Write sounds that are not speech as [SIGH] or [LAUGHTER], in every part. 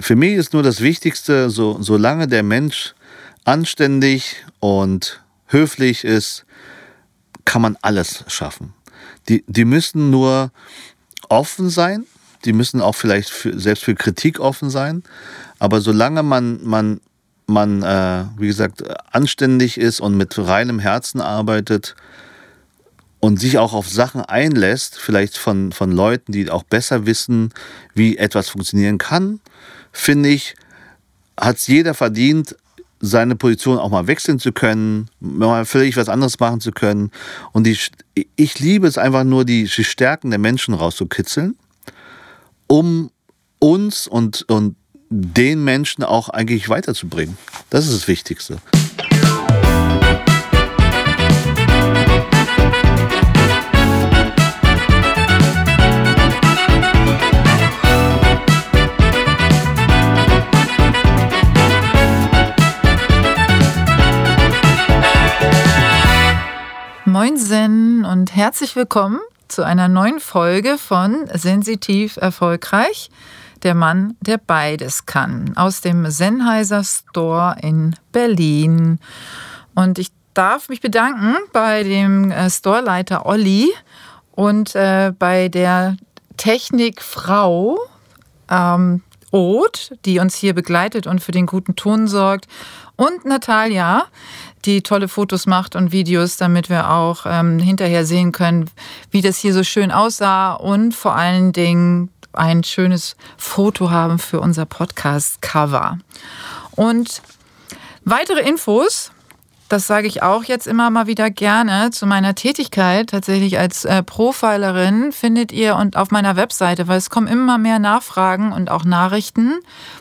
für mich ist nur das Wichtigste, so, solange der Mensch anständig und höflich ist, kann man alles schaffen. Die, die müssen nur offen sein, die müssen auch vielleicht für, selbst für Kritik offen sein, aber solange man, man, man äh, wie gesagt, anständig ist und mit reinem Herzen arbeitet, und sich auch auf Sachen einlässt, vielleicht von, von Leuten, die auch besser wissen, wie etwas funktionieren kann, finde ich, hat es jeder verdient, seine Position auch mal wechseln zu können, mal völlig was anderes machen zu können. Und die, ich liebe es einfach nur, die Stärken der Menschen rauszukitzeln, um uns und, und den Menschen auch eigentlich weiterzubringen. Das ist das Wichtigste. Moinsen und herzlich willkommen zu einer neuen Folge von Sensitiv Erfolgreich. Der Mann, der beides kann. Aus dem Sennheiser Store in Berlin. Und ich darf mich bedanken bei dem äh, Storeleiter Olli und äh, bei der Technikfrau ähm, Oth, die uns hier begleitet und für den guten Ton sorgt. Und Natalia, die tolle Fotos macht und Videos, damit wir auch ähm, hinterher sehen können, wie das hier so schön aussah und vor allen Dingen ein schönes Foto haben für unser Podcast-Cover. Und weitere Infos das sage ich auch jetzt immer mal wieder gerne zu meiner Tätigkeit tatsächlich als äh, Profilerin findet ihr und auf meiner Webseite, weil es kommen immer mehr Nachfragen und auch Nachrichten,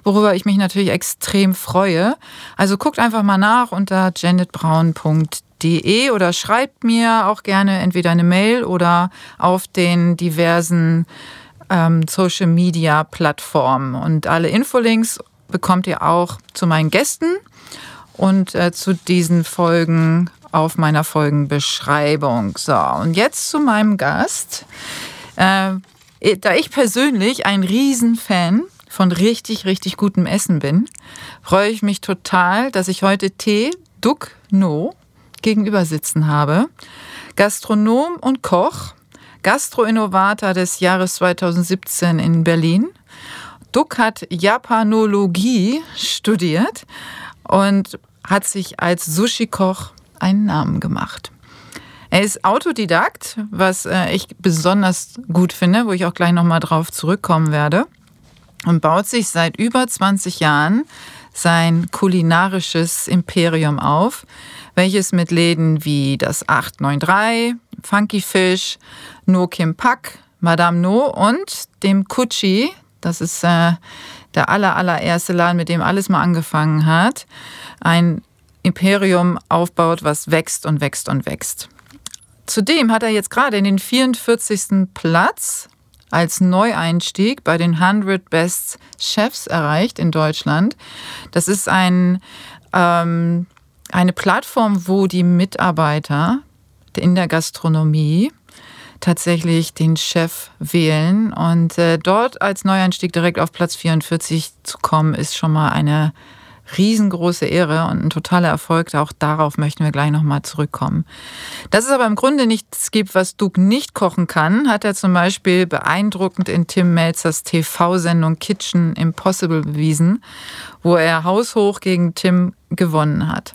worüber ich mich natürlich extrem freue. Also guckt einfach mal nach unter janetbraun.de oder schreibt mir auch gerne entweder eine Mail oder auf den diversen ähm, Social Media Plattformen. Und alle Infolinks bekommt ihr auch zu meinen Gästen und äh, zu diesen Folgen auf meiner Folgenbeschreibung. So, und jetzt zu meinem Gast. Äh, da ich persönlich ein Riesenfan von richtig, richtig gutem Essen bin, freue ich mich total, dass ich heute Tee Duc No gegenüber sitzen habe. Gastronom und Koch, Gastroinnovator des Jahres 2017 in Berlin. Duck hat Japanologie studiert und hat sich als Sushi-Koch einen Namen gemacht. Er ist Autodidakt, was äh, ich besonders gut finde, wo ich auch gleich nochmal drauf zurückkommen werde. Und baut sich seit über 20 Jahren sein kulinarisches Imperium auf, welches mit Läden wie das 893, Funky Fish, No Kim Pak, Madame No und dem Kuchi, das ist äh, der aller, allererste Laden, mit dem alles mal angefangen hat, ein Imperium aufbaut, was wächst und wächst und wächst. Zudem hat er jetzt gerade den 44. Platz als Neueinstieg bei den 100 Best Chefs erreicht in Deutschland. Das ist ein, ähm, eine Plattform, wo die Mitarbeiter in der Gastronomie tatsächlich den Chef wählen. Und äh, dort als Neuanstieg direkt auf Platz 44 zu kommen, ist schon mal eine riesengroße Ehre und ein totaler Erfolg. Auch darauf möchten wir gleich nochmal zurückkommen. Dass es aber im Grunde nichts gibt, was Duke nicht kochen kann, hat er zum Beispiel beeindruckend in Tim Melzers TV-Sendung Kitchen Impossible bewiesen, wo er haushoch gegen Tim gewonnen hat.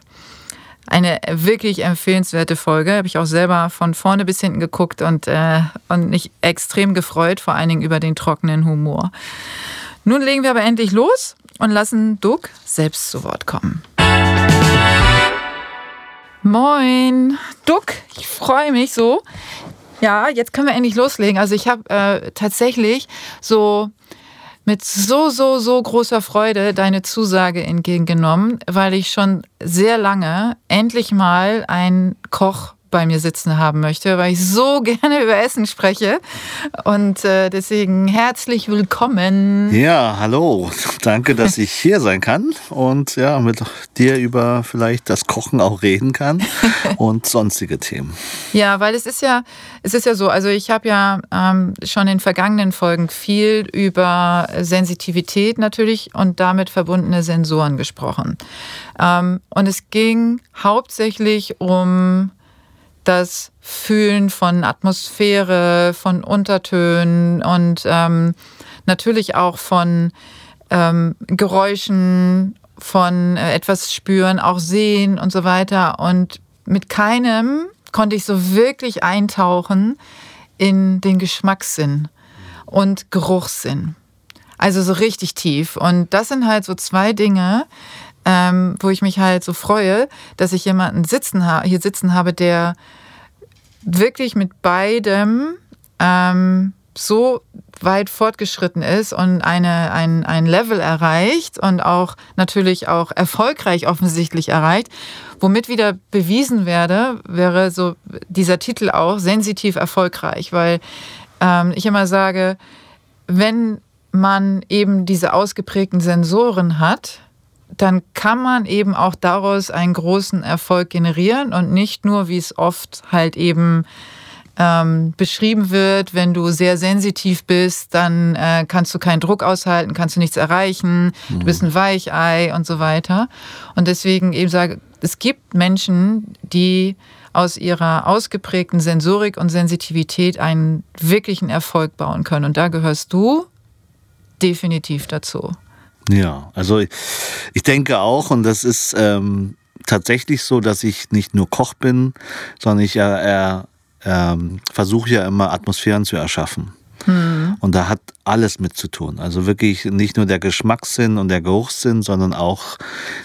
Eine wirklich empfehlenswerte Folge. Habe ich auch selber von vorne bis hinten geguckt und, äh, und mich extrem gefreut, vor allen Dingen über den trockenen Humor. Nun legen wir aber endlich los und lassen Doug selbst zu Wort kommen. Moin, Duck, ich freue mich so. Ja, jetzt können wir endlich loslegen. Also ich habe äh, tatsächlich so mit so, so, so großer Freude deine Zusage entgegengenommen, weil ich schon sehr lange endlich mal einen Koch bei mir sitzen haben möchte, weil ich so [LAUGHS] gerne über Essen spreche. Und äh, deswegen herzlich willkommen. Ja, hallo. [LAUGHS] Danke, dass ich hier sein kann und ja, mit dir über vielleicht das Kochen auch reden kann [LAUGHS] und sonstige Themen. Ja, weil es ist ja, es ist ja so, also ich habe ja ähm, schon in vergangenen Folgen viel über Sensitivität natürlich und damit verbundene Sensoren gesprochen. Ähm, und es ging hauptsächlich um das Fühlen von Atmosphäre, von Untertönen und ähm, natürlich auch von ähm, Geräuschen, von äh, etwas spüren, auch sehen und so weiter. Und mit keinem konnte ich so wirklich eintauchen in den Geschmackssinn und Geruchssinn. Also so richtig tief. Und das sind halt so zwei Dinge, ähm, wo ich mich halt so freue, dass ich jemanden sitzen hier sitzen habe, der wirklich mit beidem ähm, so weit fortgeschritten ist und eine, ein, ein Level erreicht und auch natürlich auch erfolgreich offensichtlich erreicht, womit wieder bewiesen werde, wäre so dieser Titel auch sensitiv erfolgreich, weil ähm, ich immer sage, wenn man eben diese ausgeprägten Sensoren hat, dann kann man eben auch daraus einen großen Erfolg generieren und nicht nur, wie es oft halt eben ähm, beschrieben wird, wenn du sehr sensitiv bist, dann äh, kannst du keinen Druck aushalten, kannst du nichts erreichen, mhm. du bist ein Weichei und so weiter. Und deswegen eben sage, es gibt Menschen, die aus ihrer ausgeprägten Sensorik und Sensitivität einen wirklichen Erfolg bauen können. Und da gehörst du definitiv dazu. Ja, also ich denke auch, und das ist ähm, tatsächlich so, dass ich nicht nur Koch bin, sondern ich äh, äh, versuche ja immer Atmosphären zu erschaffen. Hm. Und da hat alles mit zu tun. Also wirklich nicht nur der Geschmackssinn und der Geruchssinn, sondern auch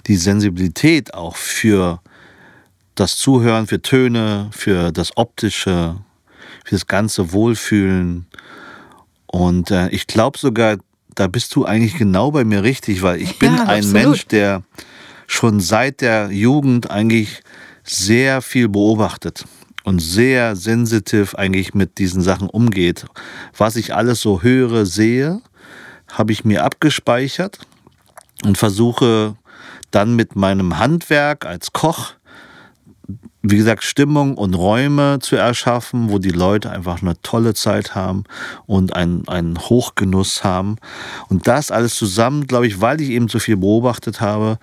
die Sensibilität auch für das Zuhören, für Töne, für das Optische, für das ganze Wohlfühlen. Und äh, ich glaube sogar, da bist du eigentlich genau bei mir richtig, weil ich bin ja, ein Mensch, der schon seit der Jugend eigentlich sehr viel beobachtet und sehr sensitiv eigentlich mit diesen Sachen umgeht. Was ich alles so höre, sehe, habe ich mir abgespeichert und versuche dann mit meinem Handwerk als Koch wie gesagt, Stimmung und Räume zu erschaffen, wo die Leute einfach eine tolle Zeit haben und einen, einen Hochgenuss haben. Und das alles zusammen, glaube ich, weil ich eben so viel beobachtet habe,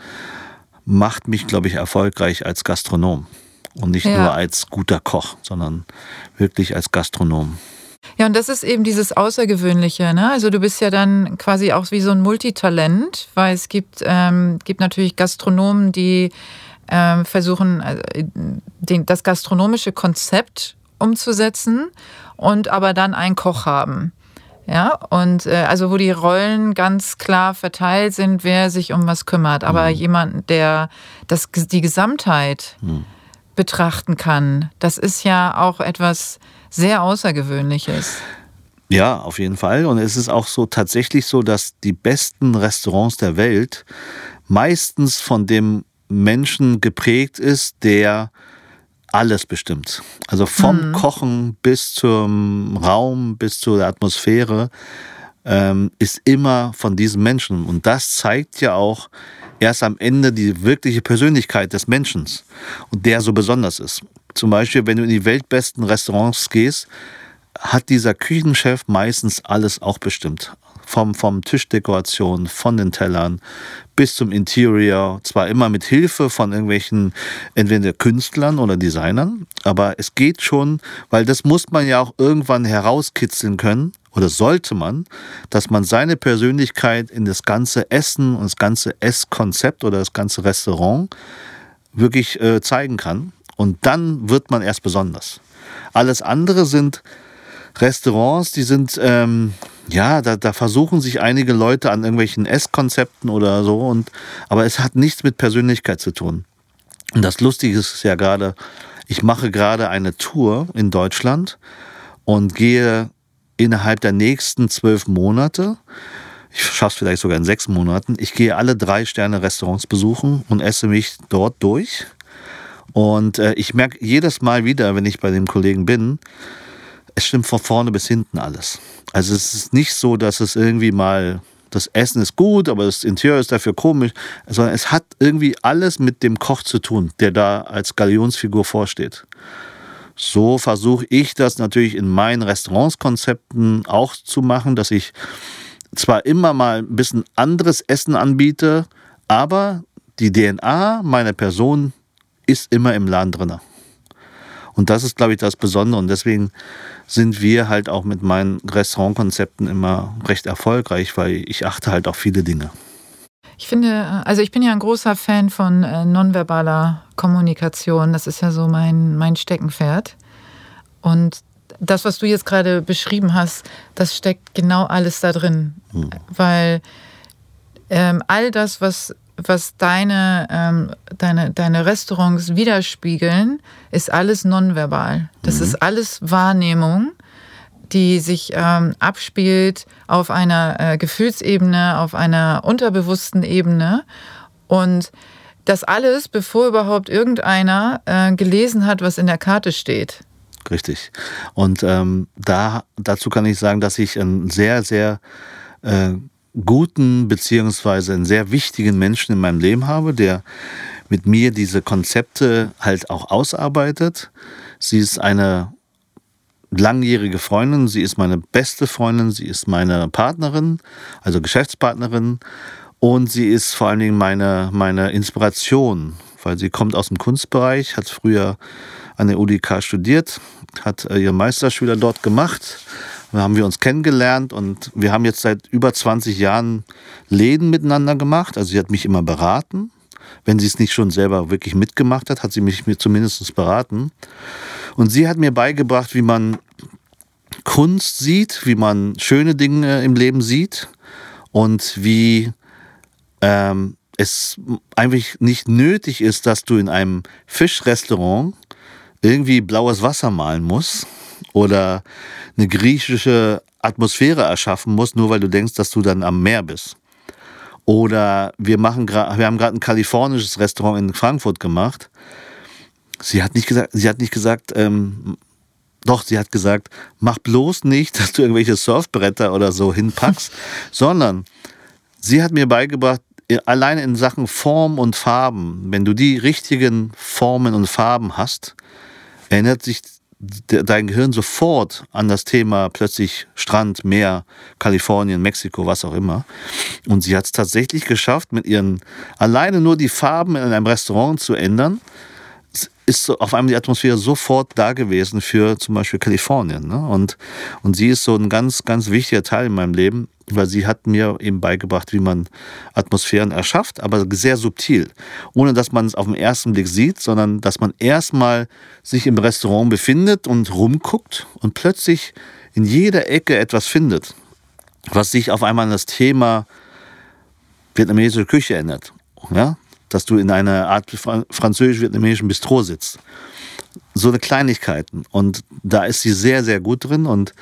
macht mich, glaube ich, erfolgreich als Gastronom. Und nicht ja. nur als guter Koch, sondern wirklich als Gastronom. Ja, und das ist eben dieses Außergewöhnliche. Ne? Also du bist ja dann quasi auch wie so ein Multitalent, weil es gibt, ähm, gibt natürlich Gastronomen, die äh, versuchen, äh, den, das gastronomische Konzept umzusetzen und aber dann einen Koch haben. Ja, und äh, also wo die Rollen ganz klar verteilt sind, wer sich um was kümmert. Aber mhm. jemand, der das, die Gesamtheit mhm. betrachten kann, das ist ja auch etwas sehr Außergewöhnliches. Ja, auf jeden Fall. Und es ist auch so tatsächlich so, dass die besten Restaurants der Welt meistens von dem Menschen geprägt ist, der alles bestimmt. Also vom mhm. Kochen bis zum Raum, bis zur Atmosphäre ähm, ist immer von diesen Menschen. Und das zeigt ja auch erst am Ende die wirkliche Persönlichkeit des Menschen und der so besonders ist. Zum Beispiel, wenn du in die weltbesten Restaurants gehst, hat dieser Küchenchef meistens alles auch bestimmt vom, vom Tischdekoration, von den Tellern bis zum Interior. Zwar immer mit Hilfe von irgendwelchen entweder Künstlern oder Designern, aber es geht schon, weil das muss man ja auch irgendwann herauskitzeln können oder sollte man, dass man seine Persönlichkeit in das ganze Essen und das ganze Esskonzept oder das ganze Restaurant wirklich äh, zeigen kann. Und dann wird man erst besonders. Alles andere sind Restaurants, die sind ähm, ja, da, da versuchen sich einige Leute an irgendwelchen Esskonzepten oder so, und, aber es hat nichts mit Persönlichkeit zu tun. Und das Lustige ist ja gerade, ich mache gerade eine Tour in Deutschland und gehe innerhalb der nächsten zwölf Monate, ich schaffe es vielleicht sogar in sechs Monaten, ich gehe alle drei Sterne Restaurants besuchen und esse mich dort durch Und äh, ich merke jedes Mal wieder, wenn ich bei dem Kollegen bin, es stimmt von vorne bis hinten alles. Also es ist nicht so, dass es irgendwie mal das Essen ist gut, aber das Interieur ist dafür komisch, sondern es hat irgendwie alles mit dem Koch zu tun, der da als Galionsfigur vorsteht. So versuche ich das natürlich in meinen Restaurantskonzepten auch zu machen, dass ich zwar immer mal ein bisschen anderes Essen anbiete, aber die DNA meiner Person ist immer im Laden drin. Und das ist, glaube ich, das Besondere. Und deswegen sind wir halt auch mit meinen Restaurantkonzepten immer recht erfolgreich, weil ich achte halt auf viele Dinge. Ich finde, also ich bin ja ein großer Fan von äh, nonverbaler Kommunikation. Das ist ja so mein, mein Steckenpferd. Und das, was du jetzt gerade beschrieben hast, das steckt genau alles da drin. Mhm. Weil ähm, all das, was, was deine, ähm, deine, deine Restaurants widerspiegeln, ist alles nonverbal. Das mhm. ist alles Wahrnehmung, die sich ähm, abspielt auf einer äh, Gefühlsebene, auf einer unterbewussten Ebene. Und das alles, bevor überhaupt irgendeiner äh, gelesen hat, was in der Karte steht. Richtig. Und ähm, da, dazu kann ich sagen, dass ich einen sehr, sehr äh, guten beziehungsweise einen sehr wichtigen Menschen in meinem Leben habe, der mit mir diese Konzepte halt auch ausarbeitet. Sie ist eine langjährige Freundin, sie ist meine beste Freundin, sie ist meine Partnerin, also Geschäftspartnerin und sie ist vor allen Dingen meine, meine Inspiration, weil sie kommt aus dem Kunstbereich, hat früher an der UDK studiert, hat äh, ihren Meisterschüler dort gemacht. Da haben wir uns kennengelernt und wir haben jetzt seit über 20 Jahren Läden miteinander gemacht. Also sie hat mich immer beraten. Wenn sie es nicht schon selber wirklich mitgemacht hat, hat sie mich mir zumindest beraten. Und sie hat mir beigebracht, wie man Kunst sieht, wie man schöne Dinge im Leben sieht und wie ähm, es eigentlich nicht nötig ist, dass du in einem Fischrestaurant irgendwie blaues Wasser malen musst oder eine griechische Atmosphäre erschaffen musst, nur weil du denkst, dass du dann am Meer bist. Oder wir, machen wir haben gerade ein kalifornisches Restaurant in Frankfurt gemacht. Sie hat nicht gesagt, sie hat nicht gesagt, ähm, doch, sie hat gesagt, mach bloß nicht, [LAUGHS] dass du irgendwelche Surfbretter oder so hinpackst, [LAUGHS] sondern sie hat mir beigebracht, alleine in Sachen Form und Farben, wenn du die richtigen Formen und Farben hast, erinnert sich dein Gehirn sofort an das Thema plötzlich Strand, Meer, Kalifornien, Mexiko, was auch immer. Und sie hat es tatsächlich geschafft, mit ihren alleine nur die Farben in einem Restaurant zu ändern, ist so auf einmal die Atmosphäre sofort da gewesen für zum Beispiel Kalifornien. Ne? Und, und sie ist so ein ganz, ganz wichtiger Teil in meinem Leben, weil sie hat mir eben beigebracht, wie man Atmosphären erschafft, aber sehr subtil, ohne dass man es auf den ersten Blick sieht, sondern dass man erstmal sich im Restaurant befindet und rumguckt und plötzlich in jeder Ecke etwas findet, was sich auf einmal an das Thema vietnamesische Küche ändert. Ja? Dass du in einer Art französisch-vietnamesischen Bistro sitzt. So eine Kleinigkeiten. Und da ist sie sehr, sehr gut drin. Und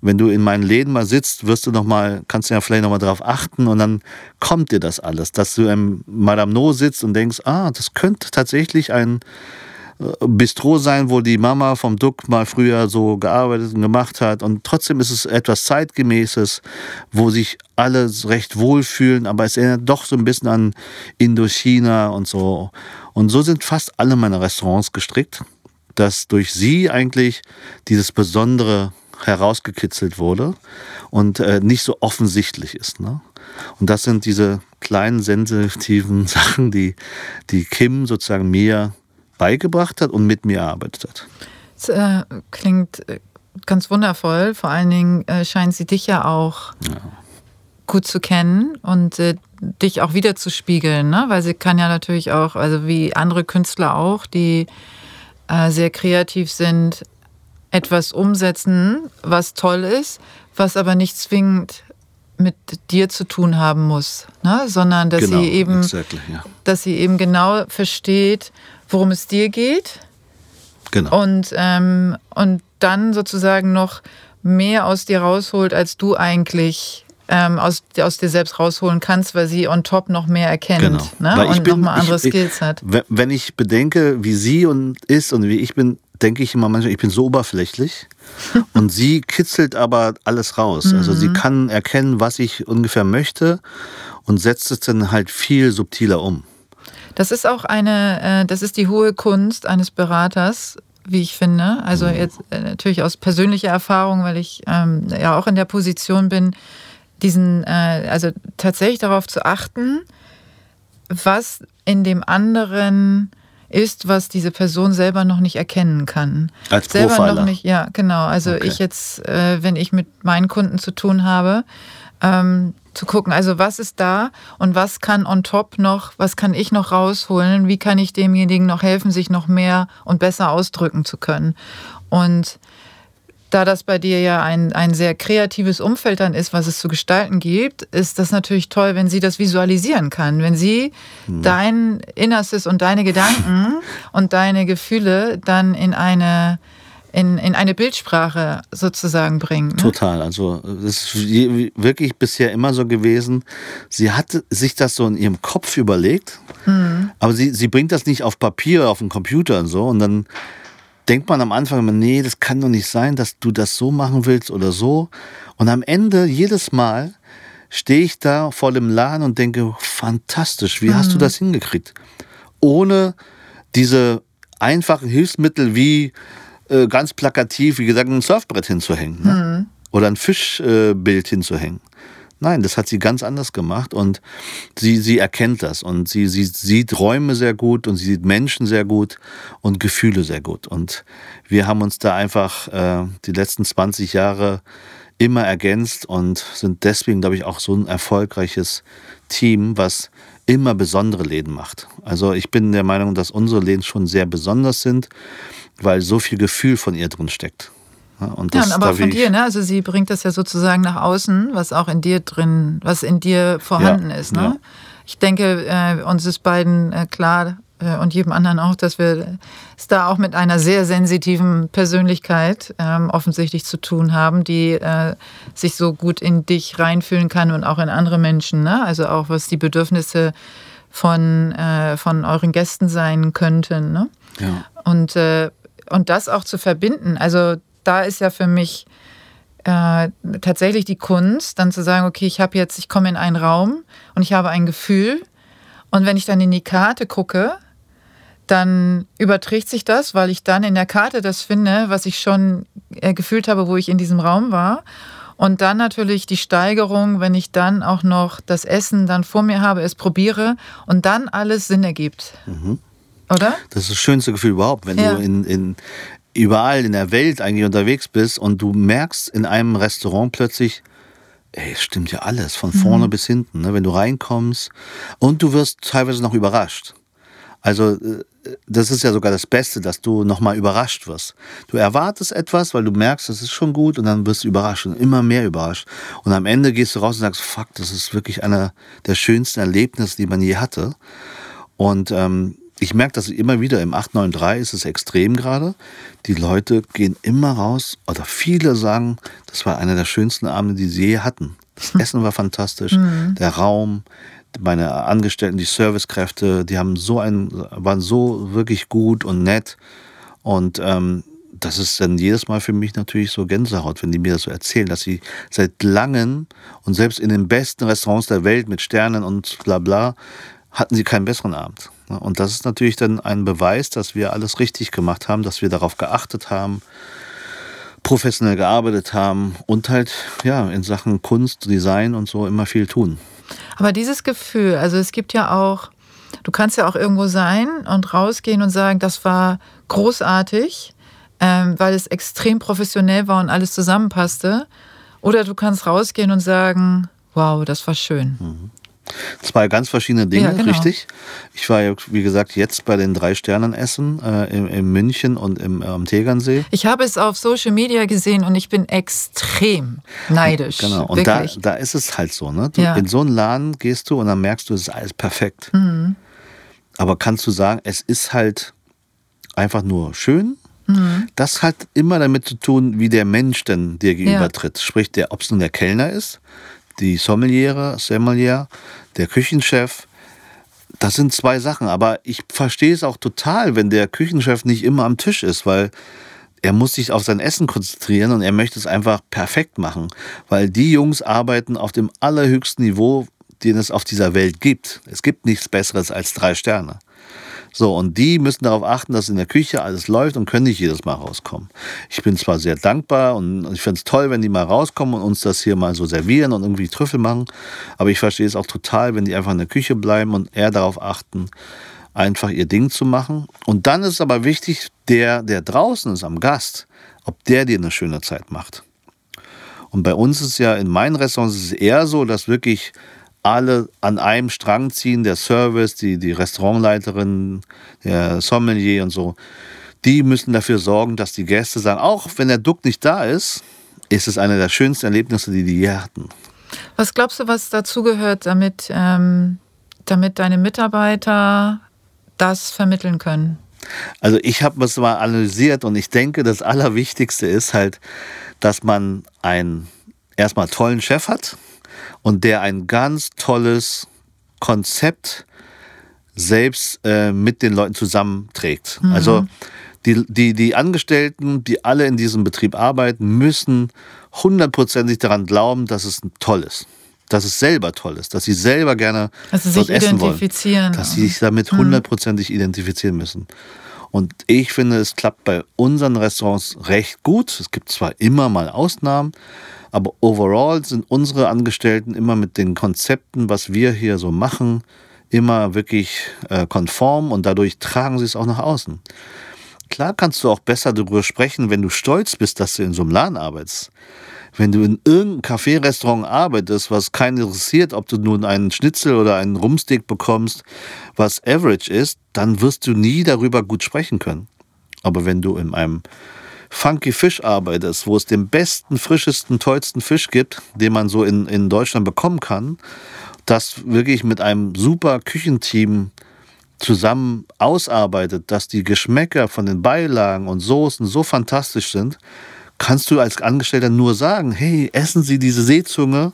wenn du in meinen Läden mal sitzt, wirst du noch mal, kannst du ja vielleicht noch mal drauf achten und dann kommt dir das alles, dass du im Madame No sitzt und denkst, ah, das könnte tatsächlich ein Bistro sein, wo die Mama vom Duck mal früher so gearbeitet und gemacht hat. Und trotzdem ist es etwas Zeitgemäßes, wo sich alle recht wohlfühlen, aber es erinnert doch so ein bisschen an Indochina und so. Und so sind fast alle meine Restaurants gestrickt, dass durch sie eigentlich dieses Besondere herausgekitzelt wurde und äh, nicht so offensichtlich ist. Ne? Und das sind diese kleinen sensitiven [LAUGHS] Sachen, die, die Kim sozusagen mir beigebracht hat und mit mir erarbeitet hat. Das äh, klingt äh, ganz wundervoll. Vor allen Dingen äh, scheint sie dich ja auch ja. gut zu kennen und äh, dich auch wieder zu spiegeln, ne? weil sie kann ja natürlich auch, also wie andere Künstler auch, die äh, sehr kreativ sind, etwas umsetzen, was toll ist, was aber nicht zwingend mit dir zu tun haben muss, ne? sondern dass genau, sie eben, exactly, ja. dass sie eben genau versteht, worum es dir geht. Genau. Und, ähm, und dann sozusagen noch mehr aus dir rausholt, als du eigentlich ähm, aus, aus dir selbst rausholen kannst, weil sie on top noch mehr erkennt Genau. ne? Und nochmal andere ich- Skills hat. Wenn- ich bedenke, wie sie und ist und wie ich bin, denke ich immer manchmal, ich bin so oberflächlich. [LAUGHS] und sie kitzelt aber alles raus. Also Mhm. sie kann erkennen, was ich ungefähr möchte und setzt es dann halt viel subtiler um. Das ist auch eine, äh, das ist die hohe Kunst eines Beraters, wie ich finde. Also jetzt äh, natürlich aus persönlicher Erfahrung, weil ich ähm, ja auch in der Position bin, diesen, äh, also tatsächlich darauf zu achten, was in dem anderen ist, was diese Person selber noch nicht erkennen kann. Als selber Profiler. noch nicht, ja, genau. Also Okay. ich jetzt, äh, wenn ich mit meinen Kunden zu tun habe, ähm, zu gucken, also was ist da und was kann on top noch, was kann ich noch rausholen, wie kann ich demjenigen noch helfen, sich noch mehr und besser ausdrücken zu können. Und da das bei dir ja ein, ein sehr kreatives Umfeld dann ist, was es zu gestalten gibt, ist das natürlich toll, wenn sie das visualisieren kann. Wenn sie dein Innerstes und deine Gedanken [LAUGHS] und deine Gefühle dann in eine, in, in eine Bildsprache sozusagen bringt. Ne? Total. Also das ist wirklich bisher immer so gewesen. Sie hat sich das so in ihrem Kopf überlegt, aber sie, sie bringt das nicht auf Papier, auf den Computer und so. Und dann denkt man am Anfang immer, nee, das kann doch nicht sein, dass du das so machen willst oder so. Und am Ende, jedes Mal, stehe ich da vor dem Laden und denke, fantastisch, wie hast du das hingekriegt? Ohne diese einfachen Hilfsmittel wie äh, ganz plakativ, wie gesagt, ein Surfbrett hinzuhängen. Ne? Oder ein Fischbild äh, hinzuhängen. Nein, das hat sie ganz anders gemacht und sie, sie erkennt das und sie, sie sieht Räume sehr gut und sie sieht Menschen sehr gut und Gefühle sehr gut. Und wir haben uns da einfach äh, die letzten 20 Jahre immer ergänzt und sind deswegen, glaube ich, auch so ein erfolgreiches Team, was immer besondere Läden macht. Also ich bin der Meinung, dass unsere Läden schon sehr besonders sind, weil so viel Gefühl von ihr drin steckt. Ja, und Ja, das, und aber da von dir, ne? Also sie bringt das ja sozusagen nach außen, was auch in dir drin, was in dir vorhanden Ja, ist. Ne? ja. Ich denke, äh, uns ist beiden äh, klar äh, und jedem anderen auch, dass wir es da auch mit einer sehr sensitiven Persönlichkeit ähm, offensichtlich zu tun haben, die äh, sich so gut in dich reinfühlen kann und auch in andere Menschen. Ne? Also auch was die Bedürfnisse von, äh, von euren Gästen sein könnten. Ne? Ja. Und, äh, und das auch zu verbinden. Also da ist ja für mich äh, tatsächlich die Kunst, dann zu sagen, okay, ich habe jetzt, ich komme in einen Raum und ich habe ein Gefühl. Und wenn ich dann in die Karte gucke, dann überträgt sich das, weil ich dann in der Karte das finde, was ich schon äh, gefühlt habe, wo ich in diesem Raum war. Und dann natürlich die Steigerung, wenn ich dann auch noch das Essen dann vor mir habe, es probiere und dann alles Sinn ergibt. Oder? Das ist das schönste Gefühl überhaupt, wenn Ja. du in, in, überall in der Welt eigentlich unterwegs bist und du merkst in einem Restaurant plötzlich, ey, es stimmt ja alles, von vorne bis hinten, ne? wenn du reinkommst und du wirst teilweise noch überrascht. Also äh, das ist ja sogar das Beste, dass du nochmal überrascht wirst. Du erwartest etwas, weil du merkst, das ist schon gut und dann wirst du überrascht und immer mehr überrascht. Und am Ende gehst du raus und sagst, fuck, das ist wirklich einer der schönsten Erlebnisse, die man je hatte. Und ähm, ich merke das immer wieder, im 893 ist es extrem gerade. Die Leute gehen immer raus oder viele sagen, das war einer der schönsten Abende, die sie je hatten. Das [LAUGHS] Essen war fantastisch, der Raum, meine Angestellten, die Servicekräfte, die haben so ein, waren so wirklich gut und nett. Und ähm, das ist dann jedes Mal für mich natürlich so Gänsehaut, wenn die mir das so erzählen, dass sie seit langem und selbst in den besten Restaurants der Welt mit Sternen und bla bla hatten sie keinen besseren Abend. Und das ist natürlich dann ein Beweis, dass wir alles richtig gemacht haben, dass wir darauf geachtet haben, professionell gearbeitet haben und halt ja in Sachen Kunst, Design und so immer viel tun. Aber dieses Gefühl, also es gibt ja auch, du kannst ja auch irgendwo sein und rausgehen und sagen, das war großartig, ähm, weil es extrem professionell war und alles zusammenpasste. Oder du kannst rausgehen und sagen, wow, das war schön. Zwei ganz verschiedene Dinge, Ja, genau. richtig. Ich war ja, wie gesagt, jetzt bei den drei Sternen Essen äh, in, in München und im, am Tegernsee. Ich habe es auf Social Media gesehen und ich bin extrem neidisch. Genau. Und da, Wirklich. da ist es halt so, ne? Du, Ja. In so einen Laden gehst du und dann merkst du, es ist alles perfekt. Mhm. Aber kannst du sagen, es ist halt einfach nur schön? Mhm. Das hat immer damit zu tun, wie der Mensch denn dir Ja. gegenübertritt. Sprich, der, ob es nun der Kellner ist, die Sommeliere, Sommelier, der Küchenchef. Das sind zwei Sachen, aber ich verstehe es auch total, wenn der Küchenchef nicht immer am Tisch ist, weil er muss sich auf sein Essen konzentrieren und er möchte es einfach perfekt machen, weil die Jungs arbeiten auf dem allerhöchsten Niveau, den es auf dieser Welt gibt. Es gibt nichts Besseres als drei Sterne. So, und die müssen darauf achten, dass in der Küche alles läuft und können nicht jedes Mal rauskommen. Ich bin zwar sehr dankbar und ich finde es toll, wenn die mal rauskommen und uns das hier mal so servieren und irgendwie Trüffel machen, aber ich verstehe es auch total, wenn die einfach in der Küche bleiben und eher darauf achten, einfach ihr Ding zu machen. Und dann ist aber wichtig, der, der draußen ist am Gast, ob der dir eine schöne Zeit macht. Und bei uns ist ja in meinen Restaurants ist es eher so, dass wirklich alle an einem Strang ziehen, der Service, die, die Restaurantleiterin, der Sommelier und so, die müssen dafür sorgen, dass die Gäste sagen, auch wenn der Duck nicht da ist, ist es eine der schönsten Erlebnisse, die die je hatten. Was glaubst du, was dazugehört, damit, ähm, damit deine Mitarbeiter das vermitteln können? Also ich habe es mal analysiert und ich denke, das Allerwichtigste ist halt, dass man einen erstmal tollen Chef hat, und der ein ganz tolles Konzept selbst äh, mit den Leuten zusammenträgt. Mhm. Also die, die, die Angestellten, die alle in diesem Betrieb arbeiten, müssen hundertprozentig daran glauben, dass es toll ist. Dass es selber toll ist, dass sie selber gerne also dort essen wollen. Dass sie sich damit mhm. hundertprozentig mhm. identifizieren müssen. Und ich finde, es klappt bei unseren Restaurants recht gut. Es gibt zwar immer mal Ausnahmen, aber overall sind unsere Angestellten immer mit den Konzepten, was wir hier so machen, immer wirklich äh, konform und dadurch tragen sie es auch nach außen. Klar kannst du auch besser darüber sprechen, wenn du stolz bist, dass du in so einem Laden arbeitest. Wenn du in irgendeinem Café-Restaurant arbeitest, was keinen interessiert, ob du nun einen Schnitzel oder einen Rumsteak bekommst, was average ist, dann wirst du nie darüber gut sprechen können. Aber wenn du in einem Funky Fish arbeitest, wo es den besten, frischesten, tollsten Fisch gibt, den man so in, in Deutschland bekommen kann, das wirklich mit einem super Küchenteam zusammen ausarbeitet, dass die Geschmäcker von den Beilagen und Soßen so fantastisch sind, kannst du als Angestellter nur sagen, hey, essen Sie diese Seezunge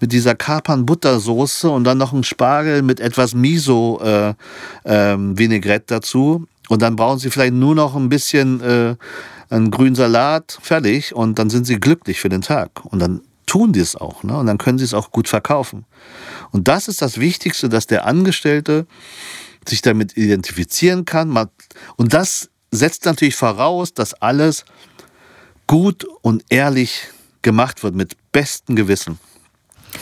mit dieser Kapern-Buttersoße und dann noch einen Spargel mit etwas Miso-Vinaigrette äh, ähm, dazu. Und dann brauchen Sie vielleicht nur noch ein bisschen äh, einen grünen Salat, fertig und dann sind sie glücklich für den Tag. Und dann tun die es auch. Ne? Und dann können sie es auch gut verkaufen. Und das ist das Wichtigste, dass der Angestellte sich damit identifizieren kann. Und das setzt natürlich voraus, dass alles gut und ehrlich gemacht wird, mit bestem Gewissen.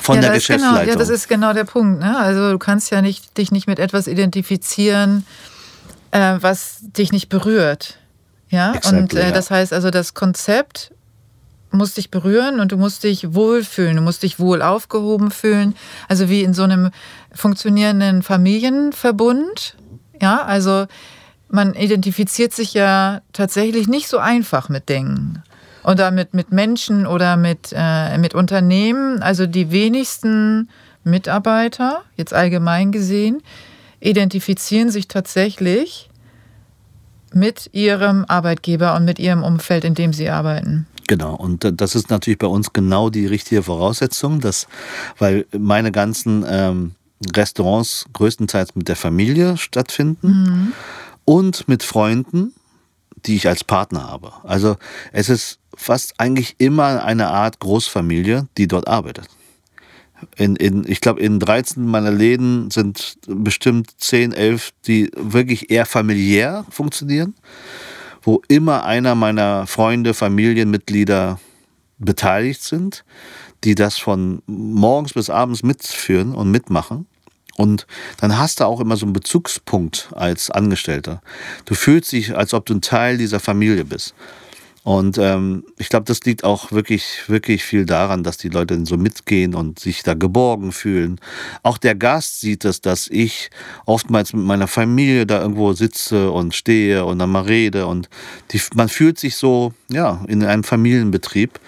Von ja, der Geschäftsleitung. Genau, ja, das ist genau der Punkt. Ne? Also du kannst ja nicht, dich nicht mit etwas identifizieren, äh, was dich nicht berührt. Ja, exactly, und äh, ja. das heißt also, das Konzept muss dich berühren und du musst dich wohlfühlen, du musst dich wohl aufgehoben fühlen. Also wie in so einem funktionierenden Familienverbund. Ja, also man identifiziert sich ja tatsächlich nicht so einfach mit Dingen. Oder mit, mit Menschen oder mit, äh, mit Unternehmen. Also die wenigsten Mitarbeiter, jetzt allgemein gesehen, identifizieren sich tatsächlich mit ihrem Arbeitgeber und mit ihrem Umfeld, in dem sie arbeiten. Genau, und das ist natürlich bei uns genau die richtige Voraussetzung, dass, weil meine ganzen ähm, Restaurants größtenteils mit der Familie stattfinden mhm. und mit Freunden, die ich als Partner habe. Also es ist fast eigentlich immer eine Art Großfamilie, die dort arbeitet in, in, ich glaube, in 13 meiner Läden sind bestimmt 10, 11, die wirklich eher familiär funktionieren, wo immer einer meiner Freunde, Familienmitglieder beteiligt sind, die das von morgens bis abends mitführen und mitmachen. Und dann hast du auch immer so einen Bezugspunkt als Angestellter. Du fühlst dich, als ob du ein Teil dieser Familie bist. Und ähm, ich glaube, das liegt auch wirklich, wirklich viel daran, dass die Leute so mitgehen und sich da geborgen fühlen. Auch der Gast sieht es, dass ich oftmals mit meiner Familie da irgendwo sitze und stehe und dann mal rede. Und die, man fühlt sich so, ja, in einem Familienbetrieb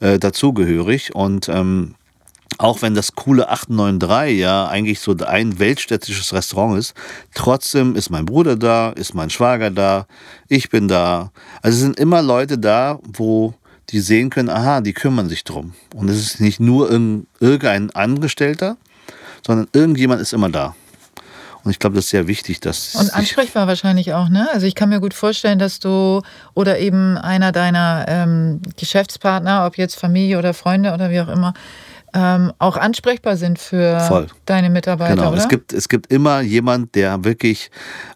äh, dazugehörig. Und ähm, auch wenn das coole 893 ja eigentlich so ein weltstädtisches Restaurant ist, trotzdem ist mein Bruder da, ist mein Schwager da, ich bin da. Also es sind immer Leute da, wo die sehen können, aha, die kümmern sich drum. Und es ist nicht nur irgendein Angestellter, sondern irgendjemand ist immer da. Und ich glaube, das ist sehr wichtig, dass. Und ansprechbar wahrscheinlich auch, ne? Also ich kann mir gut vorstellen, dass du oder eben einer deiner ähm, Geschäftspartner, ob jetzt Familie oder Freunde oder wie auch immer, ähm, auch ansprechbar sind für Voll. deine Mitarbeiter. Genau, oder? Es, gibt, es gibt immer jemand, der wirklich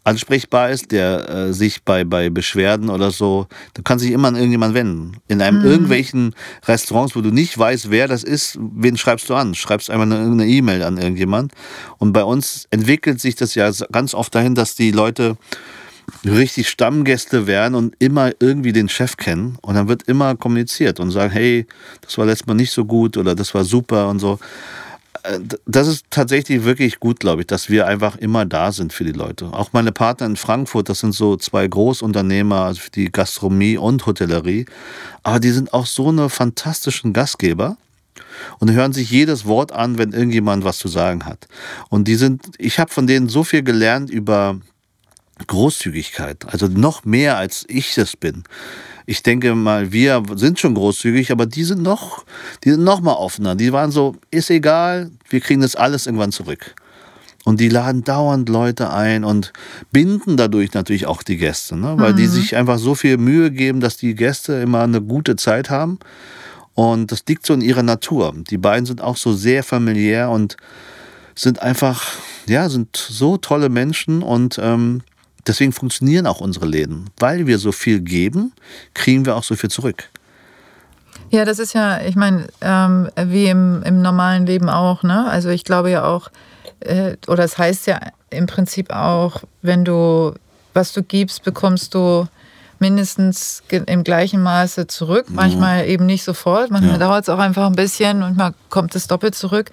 ansprechbar ist, der äh, sich bei, bei Beschwerden oder so, du kannst dich immer an irgendjemanden wenden. In einem mhm. irgendwelchen Restaurants, wo du nicht weißt, wer das ist, wen schreibst du an? Schreibst einfach eine E-Mail an irgendjemand. Und bei uns entwickelt sich das ja ganz oft dahin, dass die Leute richtig Stammgäste werden und immer irgendwie den Chef kennen. Und dann wird immer kommuniziert und sagen, hey, das war letztes Mal nicht so gut oder das war super und so. Äh, das ist tatsächlich wirklich gut, glaube ich, dass wir einfach immer da sind für die Leute. Auch meine Partner in Frankfurt, das sind so zwei Großunternehmer, also für die Gastronomie und Hotellerie. Aber die sind auch so eine fantastischen Gastgeber und hören sich jedes Wort an, wenn irgendjemand was zu sagen hat. Und die sind, ich habe von denen so viel gelernt über Großzügigkeit, also noch mehr als ich es bin. Ich denke mal, wir sind schon großzügig, aber die sind noch, die sind noch mal offener. Die waren so, ist egal, wir kriegen das alles irgendwann zurück. Und die laden dauernd Leute ein und binden dadurch natürlich auch die Gäste, ne? weil mhm. die sich einfach so viel Mühe geben, dass die Gäste immer eine gute Zeit haben. Und das liegt so in ihrer Natur. Die beiden sind auch so sehr familiär und sind einfach, ja, sind so tolle Menschen und ähm, Deswegen funktionieren auch unsere Läden. Weil wir so viel geben, kriegen wir auch so viel zurück. Ja, das ist ja, ich meine, ähm, wie im, im normalen Leben auch. Ne? Also ich glaube ja auch, äh, oder es das heißt ja im Prinzip auch, wenn du, was du gibst, bekommst du mindestens im gleichen Maße zurück. Manchmal eben nicht sofort, manchmal ja. dauert es auch einfach ein bisschen und man kommt es doppelt zurück.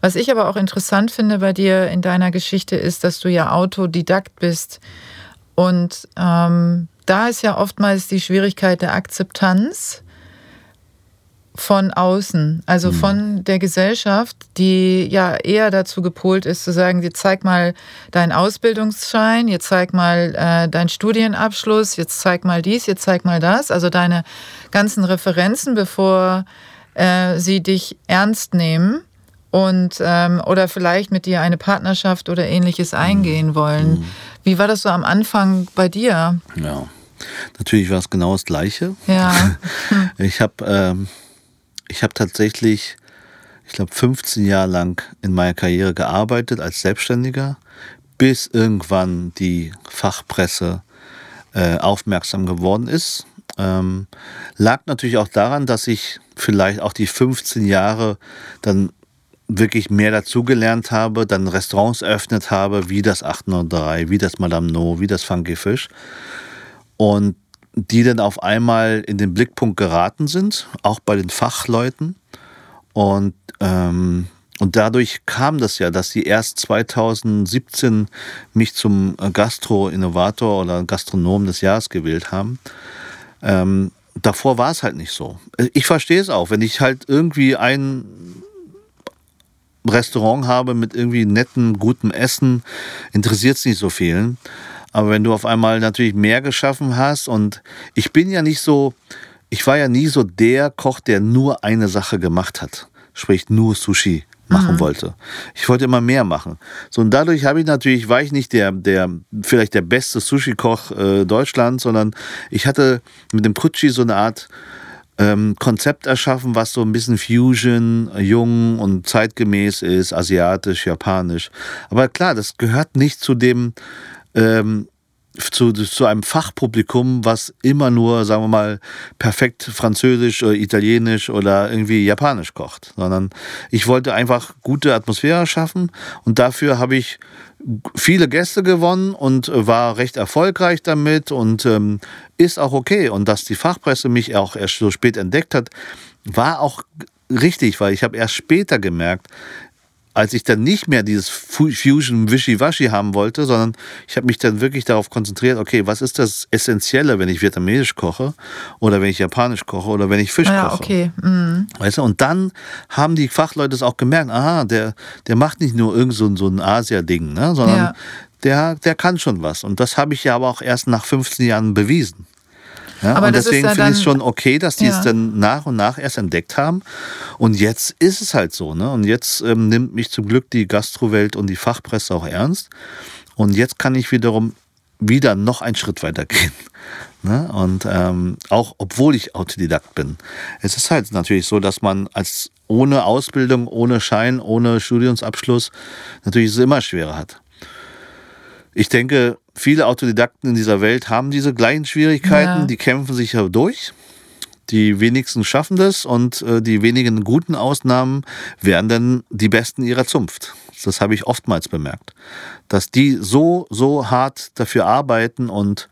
Was ich aber auch interessant finde bei dir in deiner Geschichte ist, dass du ja Autodidakt bist. Und ähm, da ist ja oftmals die Schwierigkeit der Akzeptanz von außen, also mhm. von der Gesellschaft, die ja eher dazu gepolt ist, zu sagen, jetzt zeig mal deinen Ausbildungsschein, jetzt zeig mal äh, deinen Studienabschluss, jetzt zeig mal dies, jetzt zeig mal das, also deine ganzen Referenzen, bevor äh, sie dich ernst nehmen und ähm, oder vielleicht mit dir eine Partnerschaft oder ähnliches mhm. eingehen wollen. Mhm. Wie war das so am Anfang bei dir? Ja, natürlich war es genau das Gleiche. Ja. [LAUGHS] ich habe ähm, ich habe tatsächlich, ich glaube, 15 Jahre lang in meiner Karriere gearbeitet als Selbstständiger, bis irgendwann die Fachpresse äh, aufmerksam geworden ist. Ähm, lag natürlich auch daran, dass ich vielleicht auch die 15 Jahre dann wirklich mehr dazugelernt habe, dann Restaurants eröffnet habe, wie das 803, wie das Madame No, wie das Funky Fish. Und die dann auf einmal in den Blickpunkt geraten sind, auch bei den Fachleuten. Und, ähm, und dadurch kam das ja, dass sie erst 2017 mich zum Gastro-Innovator oder Gastronom des Jahres gewählt haben. Ähm, davor war es halt nicht so. Ich verstehe es auch, wenn ich halt irgendwie ein Restaurant habe mit irgendwie nettem, gutem Essen, interessiert es nicht so vielen. Aber wenn du auf einmal natürlich mehr geschaffen hast und ich bin ja nicht so, ich war ja nie so der Koch, der nur eine Sache gemacht hat, sprich nur Sushi machen mhm. wollte. Ich wollte immer mehr machen. So und dadurch habe ich natürlich war ich nicht der der vielleicht der beste Sushi Koch äh, Deutschlands, sondern ich hatte mit dem Kutschi so eine Art ähm, Konzept erschaffen, was so ein bisschen Fusion, jung und zeitgemäß ist, asiatisch, japanisch. Aber klar, das gehört nicht zu dem ähm, zu, zu einem Fachpublikum, was immer nur, sagen wir mal, perfekt Französisch oder Italienisch oder irgendwie Japanisch kocht, sondern ich wollte einfach gute Atmosphäre schaffen und dafür habe ich viele Gäste gewonnen und war recht erfolgreich damit und ähm, ist auch okay. Und dass die Fachpresse mich auch erst so spät entdeckt hat, war auch richtig, weil ich habe erst später gemerkt, als ich dann nicht mehr dieses Fusion Wischiwaschi haben wollte, sondern ich habe mich dann wirklich darauf konzentriert, okay, was ist das Essentielle, wenn ich vietnamesisch koche oder wenn ich japanisch koche oder wenn ich Fisch ja, koche. Okay. Mhm. Weißt du, und dann haben die Fachleute es auch gemerkt, aha, der, der macht nicht nur irgend so, so ein Asia-Ding, ne, sondern ja. der, der kann schon was. Und das habe ich ja aber auch erst nach 15 Jahren bewiesen. Ja, Aber und deswegen finde ich es schon okay, dass die Ja. es dann nach und nach erst entdeckt haben. Und jetzt ist es halt so. Ne? Und jetzt ähm, nimmt mich zum Glück die Gastrowelt und die Fachpresse auch ernst. Und jetzt kann ich wiederum wieder noch einen Schritt weiter gehen. [LAUGHS] Ne? Und ähm, auch obwohl ich Autodidakt bin. Es ist halt natürlich so, dass man als ohne Ausbildung, ohne Schein, ohne Studiumsabschluss natürlich es immer schwerer hat. Ich denke, viele Autodidakten in dieser Welt haben diese gleichen Schwierigkeiten, Ja. die kämpfen sich ja durch. Die wenigsten schaffen das und äh, die wenigen guten Ausnahmen werden dann die Besten ihrer Zunft. Das habe ich oftmals bemerkt. Dass die so, so hart dafür arbeiten und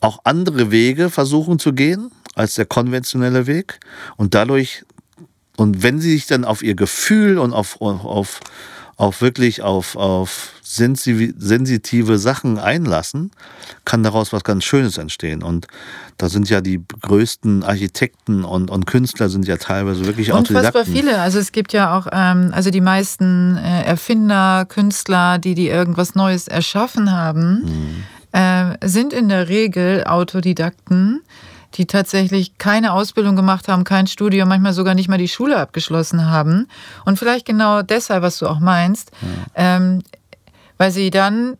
auch andere Wege versuchen zu gehen als der konventionelle Weg und dadurch und wenn sie sich dann auf ihr Gefühl und auf, auf, auf, auf wirklich auf, auf sensitive Sachen einlassen, kann daraus was ganz Schönes entstehen. Und da sind ja die größten Architekten und, und Künstler sind ja teilweise wirklich Unfassbar viele. Also es gibt ja auch, ähm, also die meisten äh, Erfinder, Künstler, die, die irgendwas Neues erschaffen haben, äh, sind in der Regel Autodidakten, die tatsächlich keine Ausbildung gemacht haben, kein Studium, manchmal sogar nicht mal die Schule abgeschlossen haben. Und vielleicht genau deshalb, was du auch meinst, ähm, weil sie dann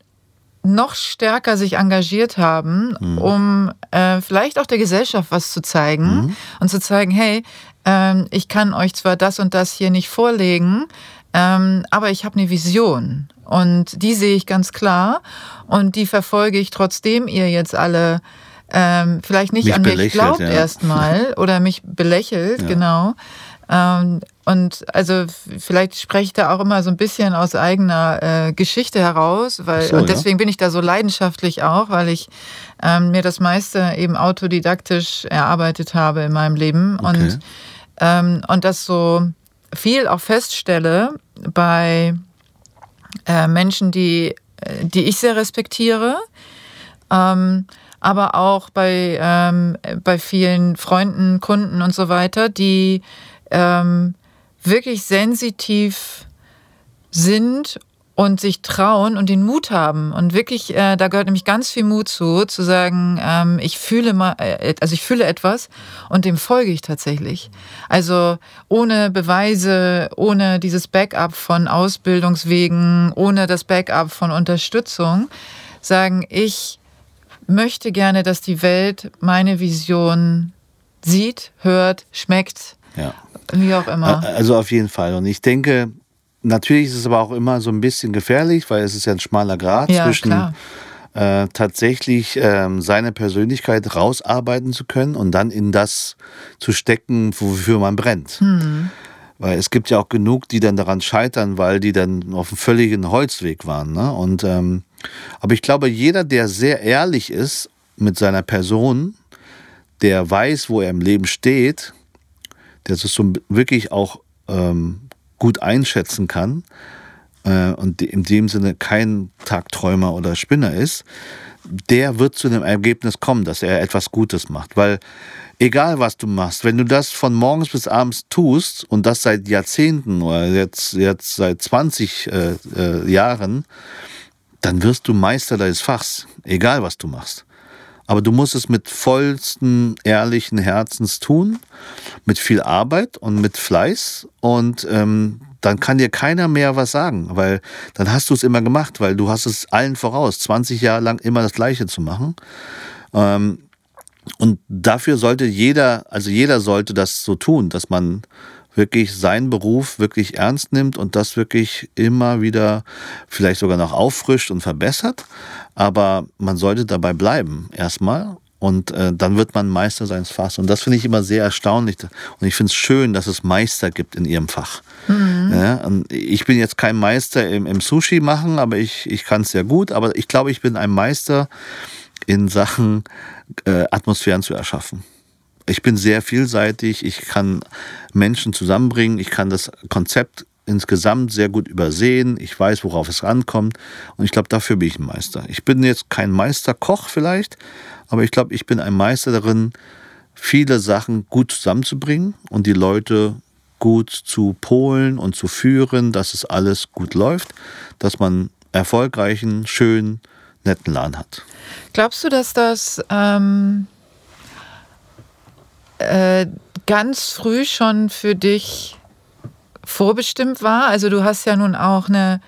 noch stärker sich engagiert haben, um äh, vielleicht auch der Gesellschaft was zu zeigen und zu zeigen, hey, ähm, ich kann euch zwar das und das hier nicht vorlegen, ähm, aber ich habe eine Vision und die sehe ich ganz klar und die verfolge ich trotzdem ihr jetzt alle ähm, vielleicht nicht Mich an mich glaubt ja. erstmal [LAUGHS] oder mich belächelt, Ja. genau. Ähm, und also vielleicht spreche ich da auch immer so ein bisschen aus eigener äh, Geschichte heraus, weil so, und ja. deswegen bin ich da so leidenschaftlich auch, weil ich ähm, mir das meiste eben autodidaktisch erarbeitet habe in meinem Leben Okay. und ähm, und das so viel auch feststelle bei äh, Menschen, die äh, die ich sehr respektiere, ähm, aber auch bei, ähm, bei vielen Freunden, Kunden und so weiter, die ähm, wirklich sensitiv sind und sich trauen und den Mut haben. Und wirklich, äh, da gehört nämlich ganz viel Mut zu, zu sagen, ähm, ich fühle mal, äh, also ich fühle etwas und dem folge ich tatsächlich. Also ohne Beweise, ohne dieses Backup von Ausbildungswegen, ohne das Backup von Unterstützung, sagen, ich möchte gerne, dass die Welt meine Vision sieht, hört, schmeckt, Ja. wie auch immer. Also auf jeden Fall. Und ich denke, natürlich ist es aber auch immer so ein bisschen gefährlich, weil es ist ja ein schmaler Grad Ja, zwischen äh, tatsächlich ähm, seine Persönlichkeit rausarbeiten zu können und dann in das zu stecken, wofür man brennt. Hm. Weil es gibt ja auch genug, die dann daran scheitern, weil die dann auf einem völligen Holzweg waren. Ne? Und, ähm, aber ich glaube, jeder, der sehr ehrlich ist mit seiner Person, der weiß, wo er im Leben steht, der das so wirklich auch ähm, gut einschätzen kann äh, und in dem Sinne kein Tagträumer oder Spinner ist, der wird zu dem Ergebnis kommen, dass er etwas Gutes macht. Weil egal was du machst, wenn du das von morgens bis abends tust und das seit Jahrzehnten oder jetzt, jetzt seit 20 äh, äh, Jahren, dann wirst du Meister deines Fachs, egal was du machst. Aber du musst es mit vollsten, ehrlichen Herzens tun, mit viel Arbeit und mit Fleiß. Und ähm, dann kann dir keiner mehr was sagen, weil dann hast du es immer gemacht, weil du hast es allen voraus, 20 Jahre lang immer das Gleiche zu machen. Ähm, und dafür sollte jeder, also jeder sollte das so tun, dass man wirklich seinen Beruf wirklich ernst nimmt und das wirklich immer wieder vielleicht sogar noch auffrischt und verbessert. Aber man sollte dabei bleiben erstmal und äh, dann wird man Meister seines Fachs. Und das finde ich immer sehr erstaunlich. Und ich finde es schön, dass es Meister gibt in ihrem Fach. Ja, und ich bin jetzt kein Meister im, im Sushi machen, aber ich, ich kann es sehr gut. Aber ich glaube, ich bin ein Meister in Sachen äh, Atmosphären zu erschaffen. Ich bin sehr vielseitig, ich kann Menschen zusammenbringen, ich kann das Konzept insgesamt sehr gut übersehen, ich weiß, worauf es ankommt und ich glaube, dafür bin ich ein Meister. Ich bin jetzt kein Meisterkoch vielleicht, aber ich glaube, ich bin ein Meister darin, viele Sachen gut zusammenzubringen und die Leute gut zu polen und zu führen, dass es alles gut läuft, dass man erfolgreichen, schönen, netten Laden hat. Glaubst du, dass das ähm, äh, ganz früh schon für dich vorbestimmt war? Also du hast ja nun auch eine,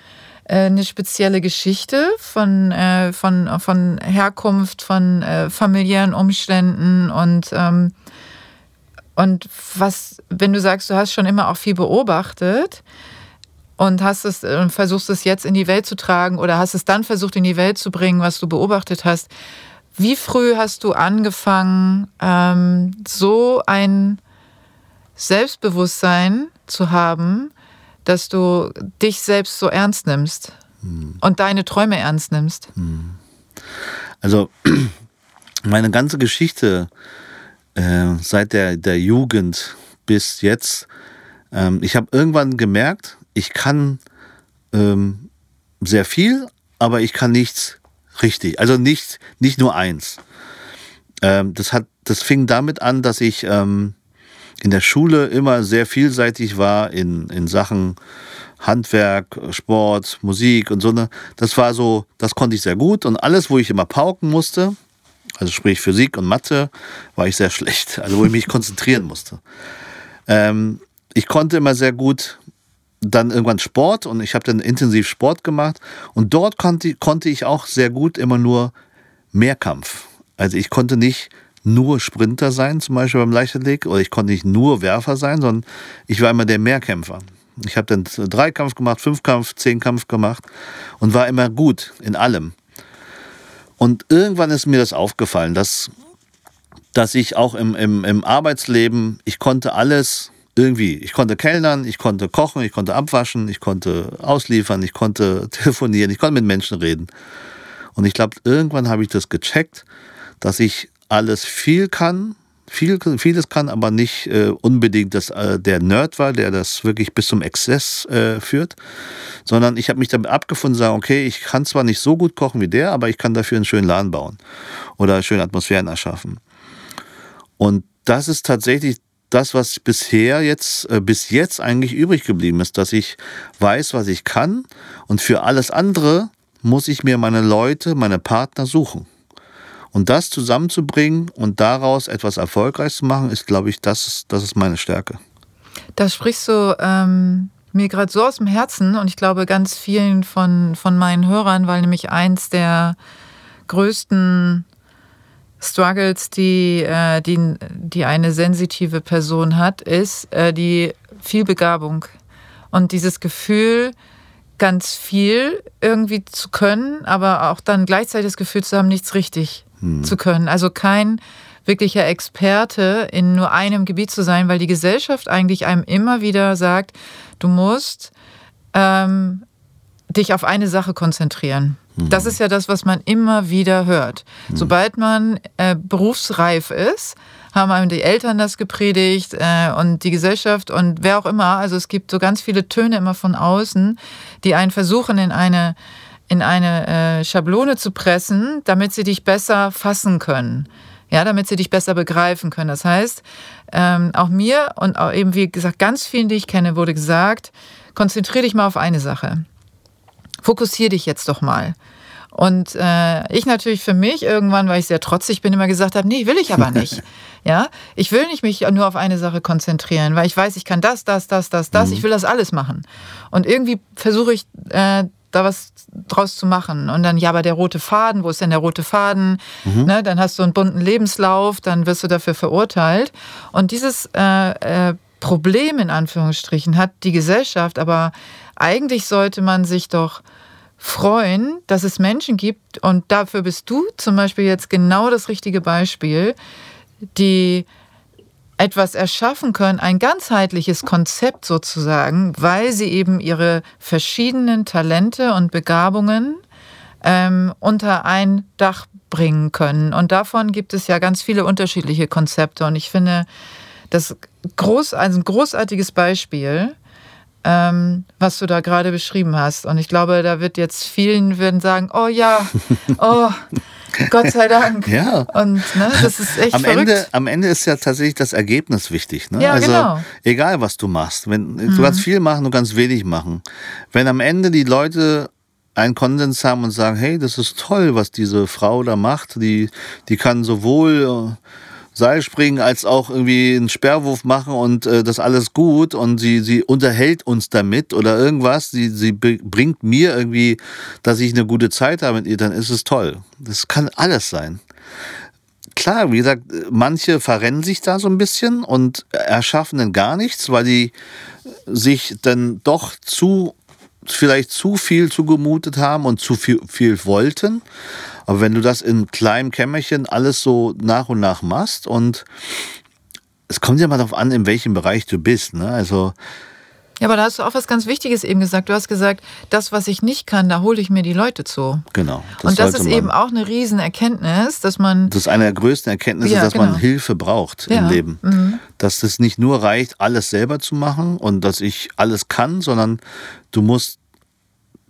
äh, eine spezielle Geschichte von, äh, von, von Herkunft, von familiären Umständen und, ähm, und was, wenn du sagst, du hast schon immer auch viel beobachtet, und hast es und versuchst es jetzt in die Welt zu tragen oder hast es dann versucht in die Welt zu bringen, was du beobachtet hast. Wie früh hast du angefangen, ähm, so ein Selbstbewusstsein zu haben, dass du dich selbst so ernst nimmst hm. und deine Träume ernst nimmst? Hm. Also [CLEARS THROAT] meine ganze Geschichte äh, seit der, der Jugend bis jetzt, ähm, ich habe irgendwann gemerkt, ich kann ähm, sehr viel, aber ich kann nichts richtig. Also nicht, nicht nur eins. Ähm, das, hat, das fing damit an, dass ich ähm, in der Schule immer sehr vielseitig war in, in Sachen Handwerk, Sport, Musik und so. Ne. Das war so, das konnte ich sehr gut. Und alles, wo ich immer pauken musste, also sprich Physik und Mathe, war ich sehr [LAUGHS] schlecht. Also wo ich mich konzentrieren musste. Ähm, ich konnte immer sehr gut dann irgendwann Sport und ich habe dann intensiv Sport gemacht und dort konnte, konnte ich auch sehr gut immer nur Mehrkampf. Also ich konnte nicht nur Sprinter sein, zum Beispiel beim Leichtathletik, oder ich konnte nicht nur Werfer sein, sondern ich war immer der Mehrkämpfer. Ich habe dann Dreikampf gemacht, Fünfkampf, Zehnkampf gemacht und war immer gut in allem. Und irgendwann ist mir das aufgefallen, dass, dass ich auch im, im, im Arbeitsleben, ich konnte alles irgendwie. Ich konnte kellnern, ich konnte kochen, ich konnte abwaschen, ich konnte ausliefern, ich konnte [LAUGHS] telefonieren, ich konnte mit Menschen reden. Und ich glaube, irgendwann habe ich das gecheckt, dass ich alles viel kann, viel, vieles kann, aber nicht äh, unbedingt das, äh, der Nerd war, der das wirklich bis zum Exzess äh, führt, sondern ich habe mich damit abgefunden, sagen, okay, ich kann zwar nicht so gut kochen wie der, aber ich kann dafür einen schönen Laden bauen oder schöne Atmosphären erschaffen. Und das ist tatsächlich das, was bisher jetzt, äh, bis jetzt eigentlich übrig geblieben ist, dass ich weiß, was ich kann und für alles andere muss ich mir meine Leute, meine Partner suchen. Und das zusammenzubringen und daraus etwas erfolgreich zu machen, ist, glaube ich, das ist, das ist meine Stärke. Da sprichst du ähm, mir gerade so aus dem Herzen und ich glaube ganz vielen von, von meinen Hörern, weil nämlich eins der größten Struggles, die, äh, die, die eine sensitive Person hat, ist äh, die Vielbegabung und dieses Gefühl, ganz viel irgendwie zu können, aber auch dann gleichzeitig das Gefühl zu haben, nichts richtig hm. zu können. Also kein wirklicher Experte in nur einem Gebiet zu sein, weil die Gesellschaft eigentlich einem immer wieder sagt, du musst ähm, dich auf eine Sache konzentrieren. Das ist ja das, was man immer wieder hört. Sobald man äh, berufsreif ist, haben einem die Eltern das gepredigt äh, und die Gesellschaft und wer auch immer. Also es gibt so ganz viele Töne immer von außen, die einen versuchen in eine in eine äh, Schablone zu pressen, damit sie dich besser fassen können. Ja, damit sie dich besser begreifen können. Das heißt, ähm, auch mir und auch eben, wie gesagt, ganz vielen, die ich kenne, wurde gesagt, konzentriere dich mal auf eine Sache fokussier dich jetzt doch mal. Und äh, ich natürlich für mich irgendwann, weil ich sehr trotzig bin, immer gesagt habe, nee, will ich aber nicht. [LAUGHS] ja, ich will nicht mich nur auf eine Sache konzentrieren, weil ich weiß, ich kann das, das, das, das, das. Mhm. Ich will das alles machen. Und irgendwie versuche ich äh, da was draus zu machen. Und dann, ja, aber der rote Faden, wo ist denn der rote Faden? Mhm. Ne, dann hast du einen bunten Lebenslauf, dann wirst du dafür verurteilt. Und dieses äh, äh, Problem in Anführungsstrichen hat die Gesellschaft, aber eigentlich sollte man sich doch freuen, dass es Menschen gibt, und dafür bist du zum Beispiel jetzt genau das richtige Beispiel, die etwas erschaffen können, ein ganzheitliches Konzept sozusagen, weil sie eben ihre verschiedenen Talente und Begabungen ähm, unter ein Dach bringen können. Und davon gibt es ja ganz viele unterschiedliche Konzepte. Und ich finde, das groß, also ein großartiges Beispiel, ähm, was du da gerade beschrieben hast. Und ich glaube, da wird jetzt vielen würden sagen, oh ja, [LAUGHS] oh, Gott sei Dank. Ja. Und ne, das ist echt am verrückt. Ende, am Ende ist ja tatsächlich das Ergebnis wichtig. Ne? Ja, also genau. egal, was du machst. Wenn, Du Mhm. kannst viel machen, du kannst wenig machen. Wenn am Ende die Leute einen Konsens haben und sagen, hey, das ist toll, was diese Frau da macht, die, die kann sowohl Seilspringen als auch irgendwie einen Sperrwurf machen und äh, das alles gut und sie, sie unterhält uns damit oder irgendwas, sie, sie bringt mir irgendwie, dass ich eine gute Zeit habe mit ihr, dann ist es toll. Das kann alles sein. Klar, wie gesagt, manche verrennen sich da so ein bisschen und erschaffen dann gar nichts, weil die sich dann doch zu vielleicht zu viel zugemutet haben und zu viel, viel wollten. Aber wenn du das in kleinem Kämmerchen alles so nach und nach machst und es kommt ja mal darauf an, in welchem Bereich du bist. Ne? Also ja, aber da hast du auch was ganz Wichtiges eben gesagt. Du hast gesagt, das, was ich nicht kann, da hole ich mir die Leute zu. Genau. Das und das ist eben auch eine Riesenerkenntnis, dass man. Das ist eine der größten Erkenntnisse, ja, dass genau. man Hilfe braucht ja. im Leben. Mhm. Dass es nicht nur reicht, alles selber zu machen und dass ich alles kann, sondern du musst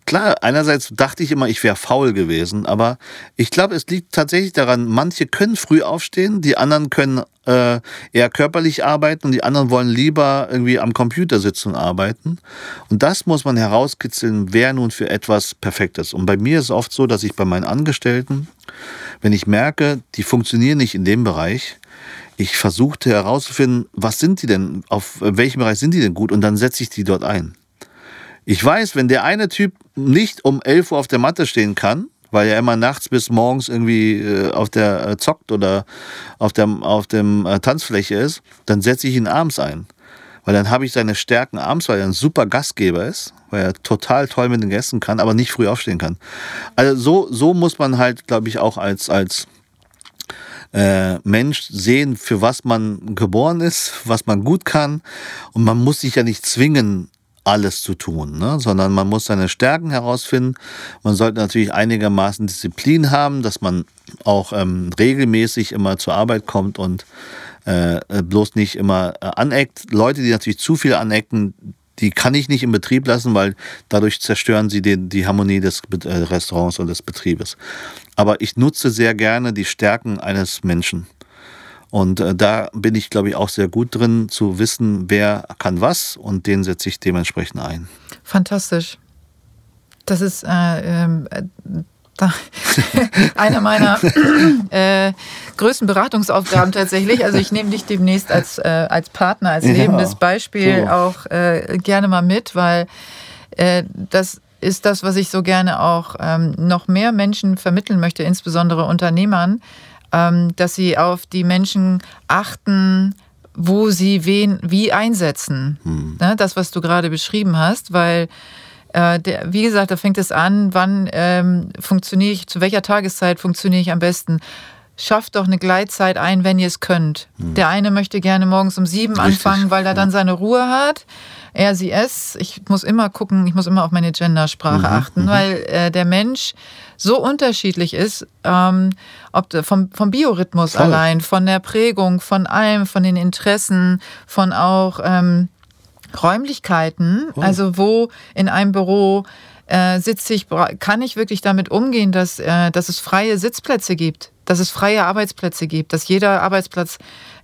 klar, einerseits dachte ich immer, ich wäre faul gewesen, aber ich glaube, es liegt tatsächlich daran, manche können früh aufstehen, die anderen können äh, eher körperlich arbeiten und die anderen wollen lieber irgendwie am Computer sitzen und arbeiten. Und das muss man herauskitzeln, wer nun für etwas perfekt ist. Und bei mir ist es oft so, dass ich bei meinen Angestellten, wenn ich merke, die funktionieren nicht in dem Bereich, ich versuchte herauszufinden, was sind die denn, auf welchem Bereich sind die denn gut und dann setze ich die dort ein. Ich weiß, wenn der eine Typ nicht um 11 Uhr auf der Matte stehen kann, weil er immer nachts bis morgens irgendwie äh, auf der äh, zockt oder auf der auf dem äh, Tanzfläche ist, dann setze ich ihn abends ein. Weil dann habe ich seine Stärken abends, weil er ein super Gastgeber ist, weil er total toll mit den Gästen kann, aber nicht früh aufstehen kann. Also so, so muss man halt, glaube ich, auch als, als äh, Mensch sehen, für was man geboren ist, was man gut kann. Und man muss sich ja nicht zwingen, alles zu tun, ne? sondern man muss seine Stärken herausfinden. Man sollte natürlich einigermaßen Disziplin haben, dass man auch ähm, regelmäßig immer zur Arbeit kommt und äh, bloß nicht immer äh, aneckt. Leute, die natürlich zu viel anecken, die kann ich nicht im Betrieb lassen, weil dadurch zerstören sie den, die Harmonie des äh, Restaurants und des Betriebes. Aber ich nutze sehr gerne die Stärken eines Menschen. Und äh, da bin ich, glaube ich, auch sehr gut drin, zu wissen, wer kann was und den setze ich dementsprechend ein. Fantastisch. Das ist äh, äh, [LAUGHS] einer meiner äh, größten Beratungsaufgaben tatsächlich. Also ich nehme dich demnächst als, äh, als Partner, als ja, lebendes Beispiel so. auch äh, gerne mal mit, weil äh, das ist das, was ich so gerne auch ähm, noch mehr Menschen vermitteln möchte, insbesondere Unternehmern ähm, dass sie auf die Menschen achten, wo sie wen wie einsetzen. Hm. Ne, das, was du gerade beschrieben hast, weil äh, wie gesagt, da fängt es an, wann ähm, funktioniere ich, zu welcher Tageszeit funktioniere ich am besten. Schafft doch eine Gleitzeit ein, wenn ihr es könnt. Hm. Der eine möchte gerne morgens um sieben Richtig. anfangen, weil er dann seine Ruhe hat er, sie, es. Ich muss immer gucken, ich muss immer auf meine Gendersprache mhm, achten, mhm. weil äh, der Mensch so unterschiedlich ist, ähm, ob vom, vom Biorhythmus Voll. allein, von der Prägung, von allem, von den Interessen, von auch ähm, Räumlichkeiten, oh. also wo in einem Büro äh, sitze ich, kann ich wirklich damit umgehen, dass, äh, dass es freie Sitzplätze gibt, dass es freie Arbeitsplätze gibt, dass jeder Arbeitsplatz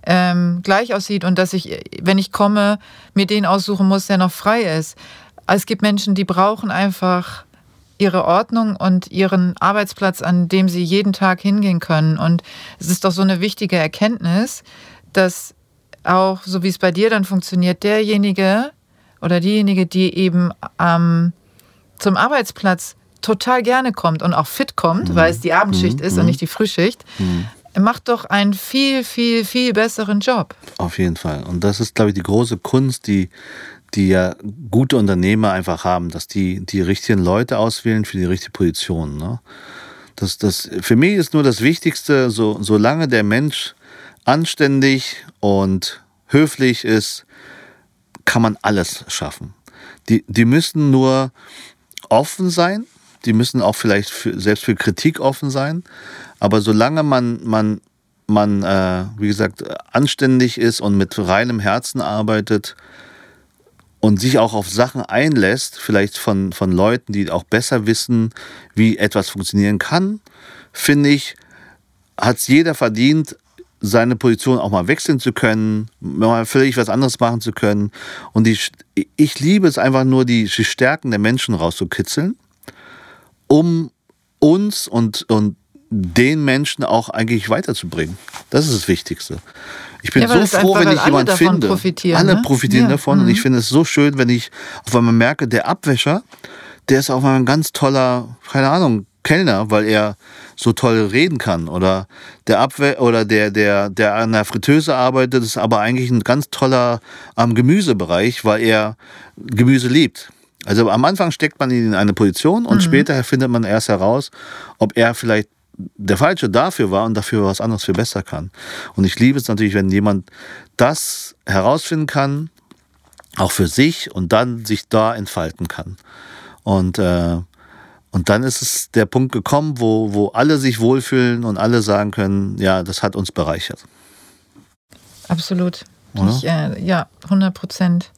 ähm, gleich aussieht und dass ich, wenn ich komme, mir den aussuchen muss, der noch frei ist. Es gibt Menschen, die brauchen einfach ihre Ordnung und ihren Arbeitsplatz, an dem sie jeden Tag hingehen können. Und es ist doch so eine wichtige Erkenntnis, dass auch, so wie es bei dir dann funktioniert, derjenige oder diejenige, die eben ähm, zum Arbeitsplatz total gerne kommt und auch fit kommt, mhm. weil es die Abendschicht mhm. ist und nicht die Frühschicht, mhm macht doch einen viel, viel, viel besseren Job. Auf jeden Fall. Und das ist, glaube ich, die große Kunst, die, die ja gute Unternehmer einfach haben, dass die die richtigen Leute auswählen für die richtige Position. Ne? Das, das, für mich ist nur das Wichtigste, so, solange der Mensch anständig und höflich ist, kann man alles schaffen. Die, die müssen nur offen sein, die müssen auch vielleicht für, selbst für Kritik offen sein, aber solange man, man, man äh, wie gesagt, anständig ist und mit reinem Herzen arbeitet und sich auch auf Sachen einlässt, vielleicht von, von Leuten, die auch besser wissen, wie etwas funktionieren kann, finde ich, hat es jeder verdient, seine Position auch mal wechseln zu können, mal völlig was anderes machen zu können. Und die, ich liebe es einfach nur, die, Stärken der Menschen rauszukitzeln, um uns und, und den Menschen auch eigentlich weiterzubringen. Das ist das Wichtigste. Ich bin Ja, so froh, einfach- wenn ich jemanden finde. profitieren, alle ne? profitieren Ja, davon und mhm. ich finde es so schön, wenn ich auf einmal merke, der Abwäscher, der ist auf einmal ein ganz toller, keine Ahnung, Kellner, weil er so toll reden kann oder der Abwe oder der der der an der Fritteuse arbeitet, ist aber eigentlich ein ganz toller am Gemüsebereich, weil er Gemüse liebt. Also am Anfang steckt man ihn in eine Position und später findet man erst heraus, ob er vielleicht der Falsche dafür war und dafür was anderes viel besser kann. Und ich liebe es natürlich, wenn jemand das herausfinden kann, auch für sich und dann sich da entfalten kann. Und, äh, und dann ist es der Punkt gekommen, wo, wo alle sich wohlfühlen und alle sagen können, ja, das hat uns bereichert. Absolut. Ich, äh, ja, 100 Prozent.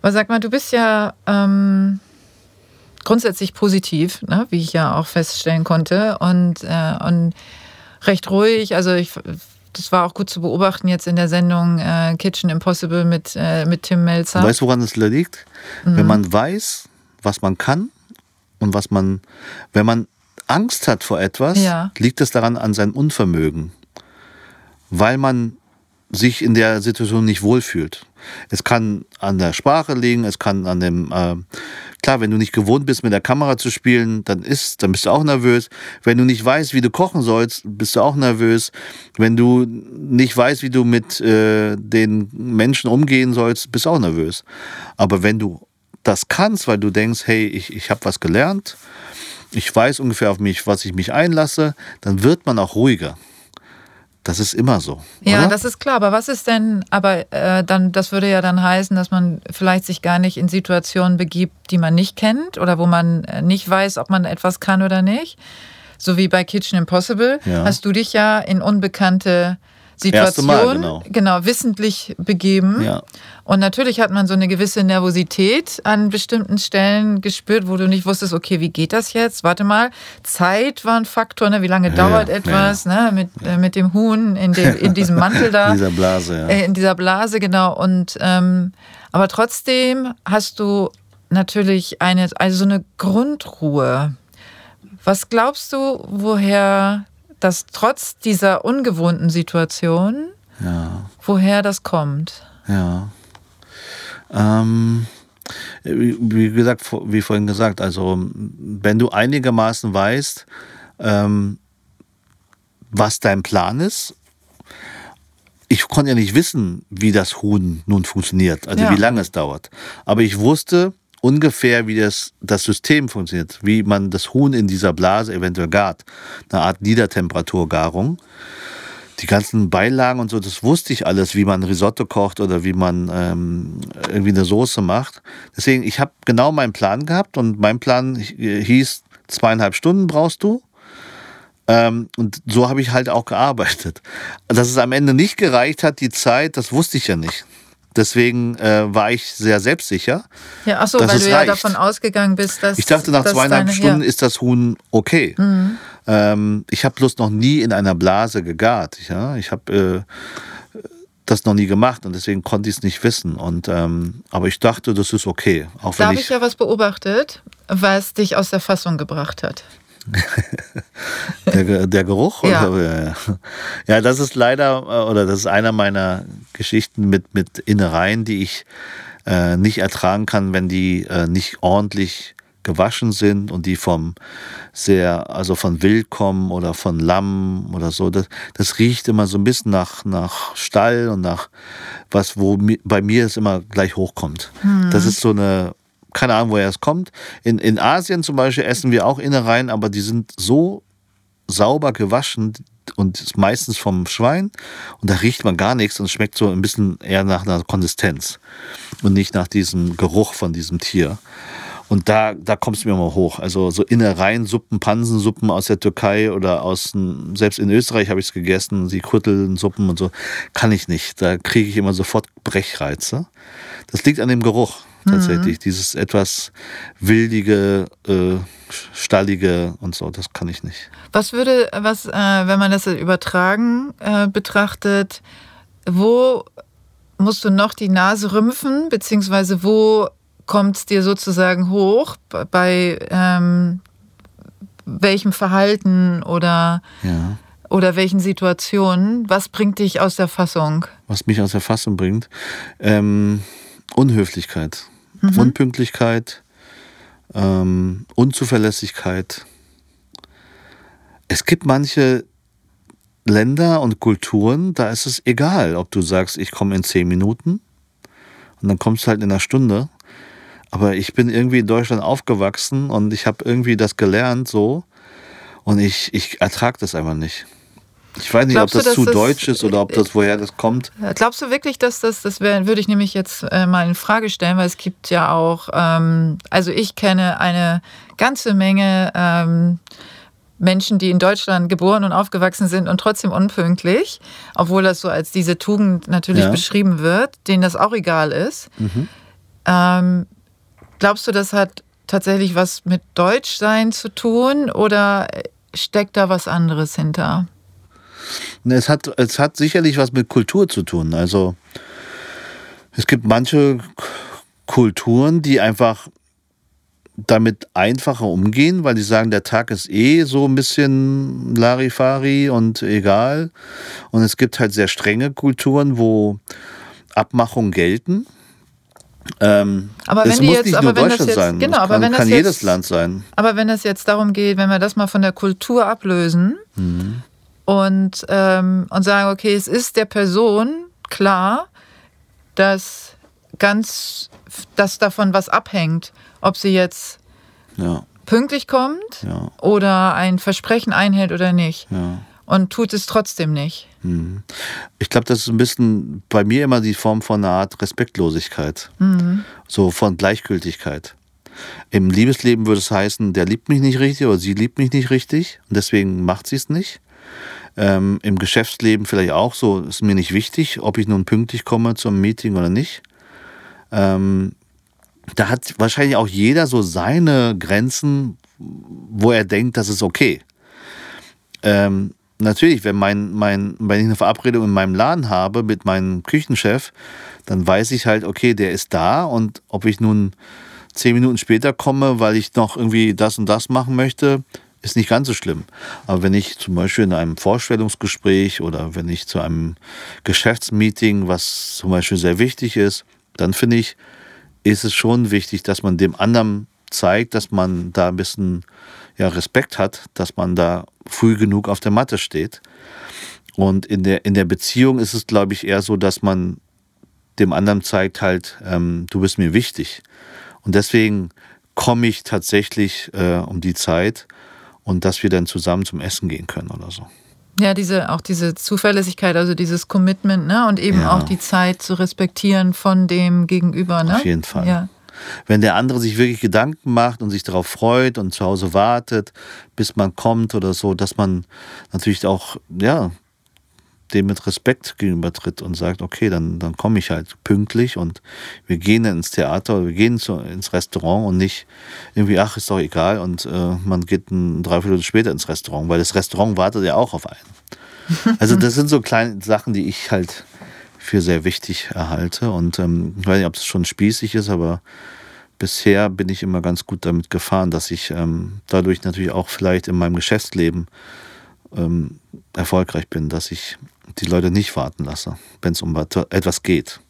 Aber sag mal, du bist ja ähm, grundsätzlich positiv, ne? wie ich ja auch feststellen konnte. Und, äh, und recht ruhig. Also ich, das war auch gut zu beobachten jetzt in der Sendung äh, Kitchen Impossible mit, äh, mit Tim Melzer. Weißt du, woran es liegt? Wenn man weiß, was man kann und was man, wenn man Angst hat vor etwas, Ja. liegt es daran an seinem Unvermögen. Weil man sich in der Situation nicht wohlfühlt. Es kann an der Sprache liegen, es kann an dem, äh, klar, wenn du nicht gewohnt bist, mit der Kamera zu spielen, dann ist, dann bist du auch nervös. Wenn du nicht weißt, wie du kochen sollst, bist du auch nervös. Wenn du nicht weißt, wie du mit äh, den Menschen umgehen sollst, bist du auch nervös. Aber wenn du das kannst, weil du denkst, hey, ich, ich habe was gelernt, ich weiß ungefähr auf mich, was ich mich einlasse, dann wird man auch ruhiger. Das ist immer so. Ja, oder? das ist klar. Aber was ist denn, aber äh, dann, das würde ja dann heißen, dass man vielleicht sich gar nicht in Situationen begibt, die man nicht kennt oder wo man äh, nicht weiß, ob man etwas kann oder nicht. So wie bei Kitchen Impossible Ja. hast du dich ja in unbekannte Erste Mal, Situationen genau. wissentlich begeben. Ja. Und natürlich hat man so eine gewisse Nervosität an bestimmten Stellen gespürt, wo du nicht wusstest, okay, wie geht das jetzt? Warte mal, Zeit war ein Faktor, ne? wie lange dauert ja, etwas, ne? mit, äh, mit dem Huhn in, dem, in [LAUGHS] diesem Mantel da. In dieser Blase, ja. Äh, in dieser Blase, genau. Und ähm, aber trotzdem hast du natürlich eine, also so eine Grundruhe. Was glaubst du, woher das trotz dieser ungewohnten Situation, ja. woher das kommt? Ja. Ähm, wie, gesagt, wie vorhin gesagt, also wenn du einigermaßen weißt, ähm, was dein Plan ist, ich konnte ja nicht wissen, wie das Huhn nun funktioniert, also Ja. wie lange es dauert. Aber ich wusste ungefähr, wie das, das System funktioniert, wie man das Huhn in dieser Blase eventuell gart. Eine Art Niedertemperaturgarung die ganzen Beilagen und so, das wusste ich alles, wie man Risotto kocht oder wie man ähm, irgendwie eine Soße macht. Deswegen, ich habe genau meinen Plan gehabt und mein Plan hieß, zweieinhalb Stunden brauchst du. Ähm, und so habe ich halt auch gearbeitet. Dass es am Ende nicht gereicht hat, die Zeit, das wusste ich ja nicht. Deswegen äh, war ich sehr selbstsicher. Ja, ach so, weil du ja reicht. davon ausgegangen bist, dass Ich dachte, nach zweieinhalb deine- Stunden ja. Mhm. ist das Huhn okay. Ähm, ich habe bloß noch nie in einer Blase gegart. Ja? Ich habe äh, das noch nie gemacht und deswegen konnte ich es nicht wissen. Und, ähm, aber ich dachte, das ist okay. Auch Da habe ich ja was beobachtet, was dich aus der Fassung gebracht hat. [LAUGHS] der, der Geruch? Ja. Oder? Ja, ja. das ist leider, äh, oder das ist einer meiner Geschichten mit, mit Innereien, die ich äh, nicht ertragen kann, wenn die äh, nicht ordentlich gewaschen sind und die vom sehr, also von Wild kommen oder von Lamm oder so. Das, das riecht immer so ein bisschen nach, nach Stall und nach was, wo mi, bei mir es immer gleich hochkommt. Das ist so eine, keine Ahnung, woher es kommt. In, in Asien zum Beispiel essen wir auch Innereien, aber die sind so sauber gewaschen und ist meistens vom Schwein und da riecht man gar nichts und schmeckt so ein bisschen eher nach einer Konsistenz und nicht nach diesem Geruch von diesem Tier. Und da, da kommt es mir immer hoch. Also so Innereiensuppen, Pansensuppen aus der Türkei oder aus, selbst in Österreich habe ich es gegessen, die Krüttelsuppen und so, kann ich nicht. Da kriege ich immer sofort Brechreize. Das liegt an dem Geruch tatsächlich. Dieses etwas wildige, äh, stallige und so, das kann ich nicht. Was würde, was, äh, wenn man das übertragen äh, betrachtet, wo musst du noch die Nase rümpfen, beziehungsweise wo kommt es dir sozusagen hoch bei, ähm, welchem Verhalten oder, Ja. oder welchen Situationen? Was bringt dich aus der Fassung? Was mich aus der Fassung bringt, ähm, Unhöflichkeit, Unpünktlichkeit, ähm, Unzuverlässigkeit. Es gibt manche Länder und Kulturen, da ist es egal, ob du sagst, ich komme in zehn Minuten und dann kommst du halt in einer Stunde. Aber ich bin irgendwie in Deutschland aufgewachsen und ich habe irgendwie das gelernt so und ich, ich ertrage das einfach nicht. Ich weiß nicht, Glaubst du, ob das dass zu das- deutsch ist oder ob das woher das kommt. Glaubst du wirklich, dass das, das wär, würde ich nämlich jetzt äh, mal in Frage stellen, weil es gibt ja auch, ähm, also ich kenne eine ganze Menge ähm, Menschen, die in Deutschland geboren und aufgewachsen sind und trotzdem unpünktlich, obwohl das so als diese Tugend natürlich Ja. beschrieben wird, denen das auch egal ist. Ähm, glaubst du, das hat tatsächlich was mit Deutschsein zu tun oder steckt da was anderes hinter? Es hat, es hat sicherlich was mit Kultur zu tun. Also es gibt manche Kulturen, die einfach damit einfacher umgehen, weil die sagen, der Tag ist eh so ein bisschen Larifari und egal. Und es gibt halt sehr strenge Kulturen, wo Abmachungen gelten. Ähm, Aber wenn die muss jetzt- nicht aber nur wenn das Deutschland jetzt- sein. genau, aber kann, wenn das kann jetzt- jedes Land sein. Aber wenn es jetzt darum geht, wenn wir das mal von der Kultur ablösen und, ähm, und sagen, okay, es ist der Person klar, dass ganz, dass davon was abhängt, ob sie jetzt Ja, pünktlich kommt ja, oder ein Versprechen einhält oder nicht ja. und tut es trotzdem nicht. Ich glaube, das ist ein bisschen bei mir immer die Form von einer Art Respektlosigkeit. So von Gleichgültigkeit. Im Liebesleben würde es heißen, der liebt mich nicht richtig oder sie liebt mich nicht richtig und deswegen macht sie es nicht. Ähm, Im Geschäftsleben vielleicht auch so, ist mir nicht wichtig, ob ich nun pünktlich komme zum Meeting oder nicht. Ähm, da hat wahrscheinlich auch jeder so seine Grenzen, wo er denkt, das ist okay. Ähm, natürlich, wenn, mein, mein, wenn ich eine Verabredung in meinem Laden habe mit meinem Küchenchef, dann weiß ich halt, okay, der ist da und ob ich nun zehn Minuten später komme, weil ich noch irgendwie das und das machen möchte, ist nicht ganz so schlimm. Aber wenn ich zum Beispiel in einem Vorstellungsgespräch oder wenn ich zu einem Geschäftsmeeting, was zum Beispiel sehr wichtig ist, dann finde ich, ist es schon wichtig, dass man dem anderen zeigt, dass man da ein bisschen ja, Respekt hat, dass man da früh genug auf der Matte steht. Und in der, in der Beziehung ist es, glaube ich, eher so, dass man dem anderen zeigt halt, ähm, du bist mir wichtig. Und deswegen komme ich tatsächlich äh, um die Zeit und dass wir dann zusammen zum Essen gehen können oder so. Ja, diese, auch diese Zuverlässigkeit, also dieses Commitment, ne? Und eben Ja. auch die Zeit zu respektieren von dem Gegenüber, ne? Auf jeden Fall. Ja. Wenn der andere sich wirklich Gedanken macht und sich darauf freut und zu Hause wartet, bis man kommt oder so, dass man natürlich auch, ja, dem mit Respekt gegenübertritt und sagt, okay, dann, dann komme ich halt pünktlich und wir gehen dann ins Theater oder wir gehen zu, ins Restaurant und nicht irgendwie, ach, ist doch egal und äh, man geht ein Dreiviertel später ins Restaurant, weil das Restaurant wartet ja auch auf einen. [LAUGHS] Also das sind so kleine Sachen, die ich halt für sehr wichtig erhalte und ähm, ich weiß nicht, ob es schon spießig ist, aber bisher bin ich immer ganz gut damit gefahren, dass ich ähm, dadurch natürlich auch vielleicht in meinem Geschäftsleben ähm, erfolgreich bin, dass ich die Leute nicht warten lasse, wenn es um etwas geht.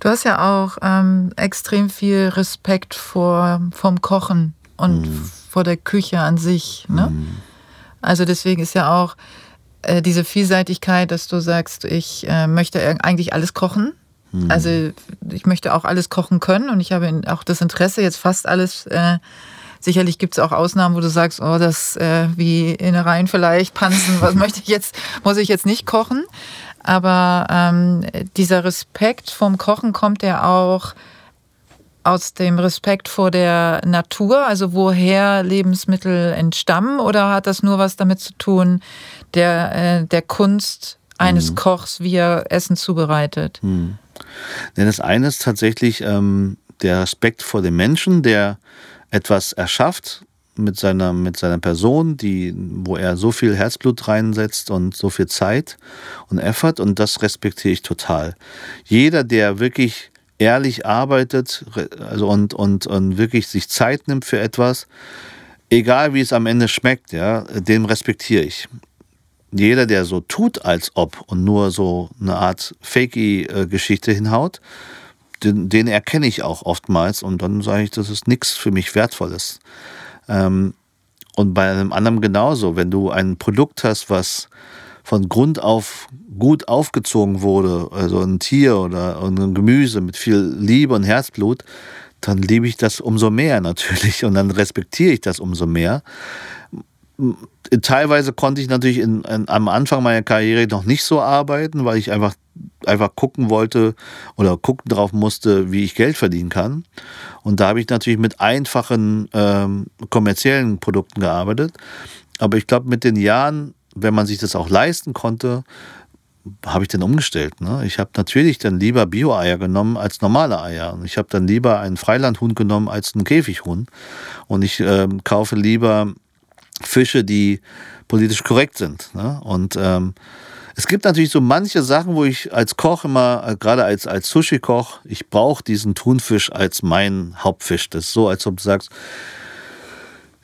Du hast ja auch ähm, extrem viel Respekt vor vom Kochen und vor der Küche an sich. Ne? Also deswegen ist ja auch äh, diese Vielseitigkeit, dass du sagst, ich äh, möchte eigentlich alles kochen. Also ich möchte auch alles kochen können und ich habe auch das Interesse, jetzt fast alles. Äh, sicherlich gibt es auch Ausnahmen, wo du sagst, oh, das äh, wie Innereien vielleicht, Pansen, was [LAUGHS] möchte ich jetzt, muss ich jetzt nicht kochen. Aber ähm, dieser Respekt vom Kochen kommt ja auch aus dem Respekt vor der Natur, also woher Lebensmittel entstammen, oder hat das nur was damit zu tun, der, äh, der Kunst eines Kochs, wie er Essen zubereitet? Denn das eine ist tatsächlich ähm, der Respekt vor dem Menschen, der etwas erschafft mit seiner, mit seiner Person, die, wo er so viel Herzblut reinsetzt und so viel Zeit und Effort und das respektiere ich total. Jeder, der wirklich ehrlich arbeitet also und, und, und wirklich sich Zeit nimmt für etwas, egal wie es am Ende schmeckt, ja, dem respektiere ich. Jeder, der so tut, als ob und nur so eine Art Fakey-Geschichte hinhaut, den, den, erkenne ich auch oftmals und dann sage ich, das ist nichts für mich Wertvolles. Ähm, und bei einem anderen genauso, wenn du ein Produkt hast, was von Grund auf gut aufgezogen wurde, also ein Tier oder ein Gemüse mit viel Liebe und Herzblut, dann liebe ich das umso mehr natürlich und dann respektiere ich das umso mehr. Teilweise konnte ich natürlich in, in, am Anfang meiner Karriere noch nicht so arbeiten, weil ich einfach, einfach gucken wollte oder gucken drauf musste, wie ich Geld verdienen kann. Und da habe ich natürlich mit einfachen ähm, kommerziellen Produkten gearbeitet. Aber ich glaube, mit den Jahren, wenn man sich das auch leisten konnte, habe ich dann umgestellt. Ne? Ich habe natürlich dann lieber Bio-Eier genommen als normale Eier. Ich habe dann lieber einen Freilandhuhn genommen als einen Käfighuhn. Und ich äh, kaufe lieber Fische, die politisch korrekt sind. Ne? Und ähm, es gibt natürlich so manche Sachen, wo ich als Koch immer, äh, gerade als, als Sushi-Koch, ich brauche diesen Thunfisch als mein Hauptfisch. Das ist so, als ob du sagst,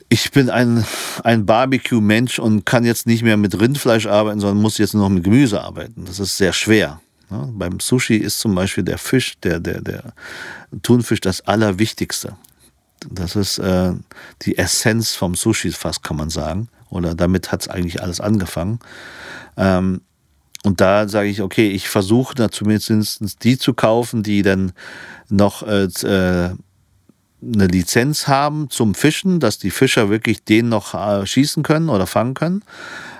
ich bin ein, ein Barbecue-Mensch und kann jetzt nicht mehr mit Rindfleisch arbeiten, sondern muss jetzt nur noch mit Gemüse arbeiten. Das ist sehr schwer. Ja, beim Sushi ist zum Beispiel der Fisch, der, der, der Thunfisch das Allerwichtigste. Das ist äh, die Essenz vom Sushi fast, kann man sagen. Oder damit hat es eigentlich alles angefangen. Ähm, und da sage ich, okay, ich versuche da zumindest die zu kaufen, die dann noch äh, äh eine Lizenz haben zum Fischen, dass die Fischer wirklich den noch äh, schießen können oder fangen können.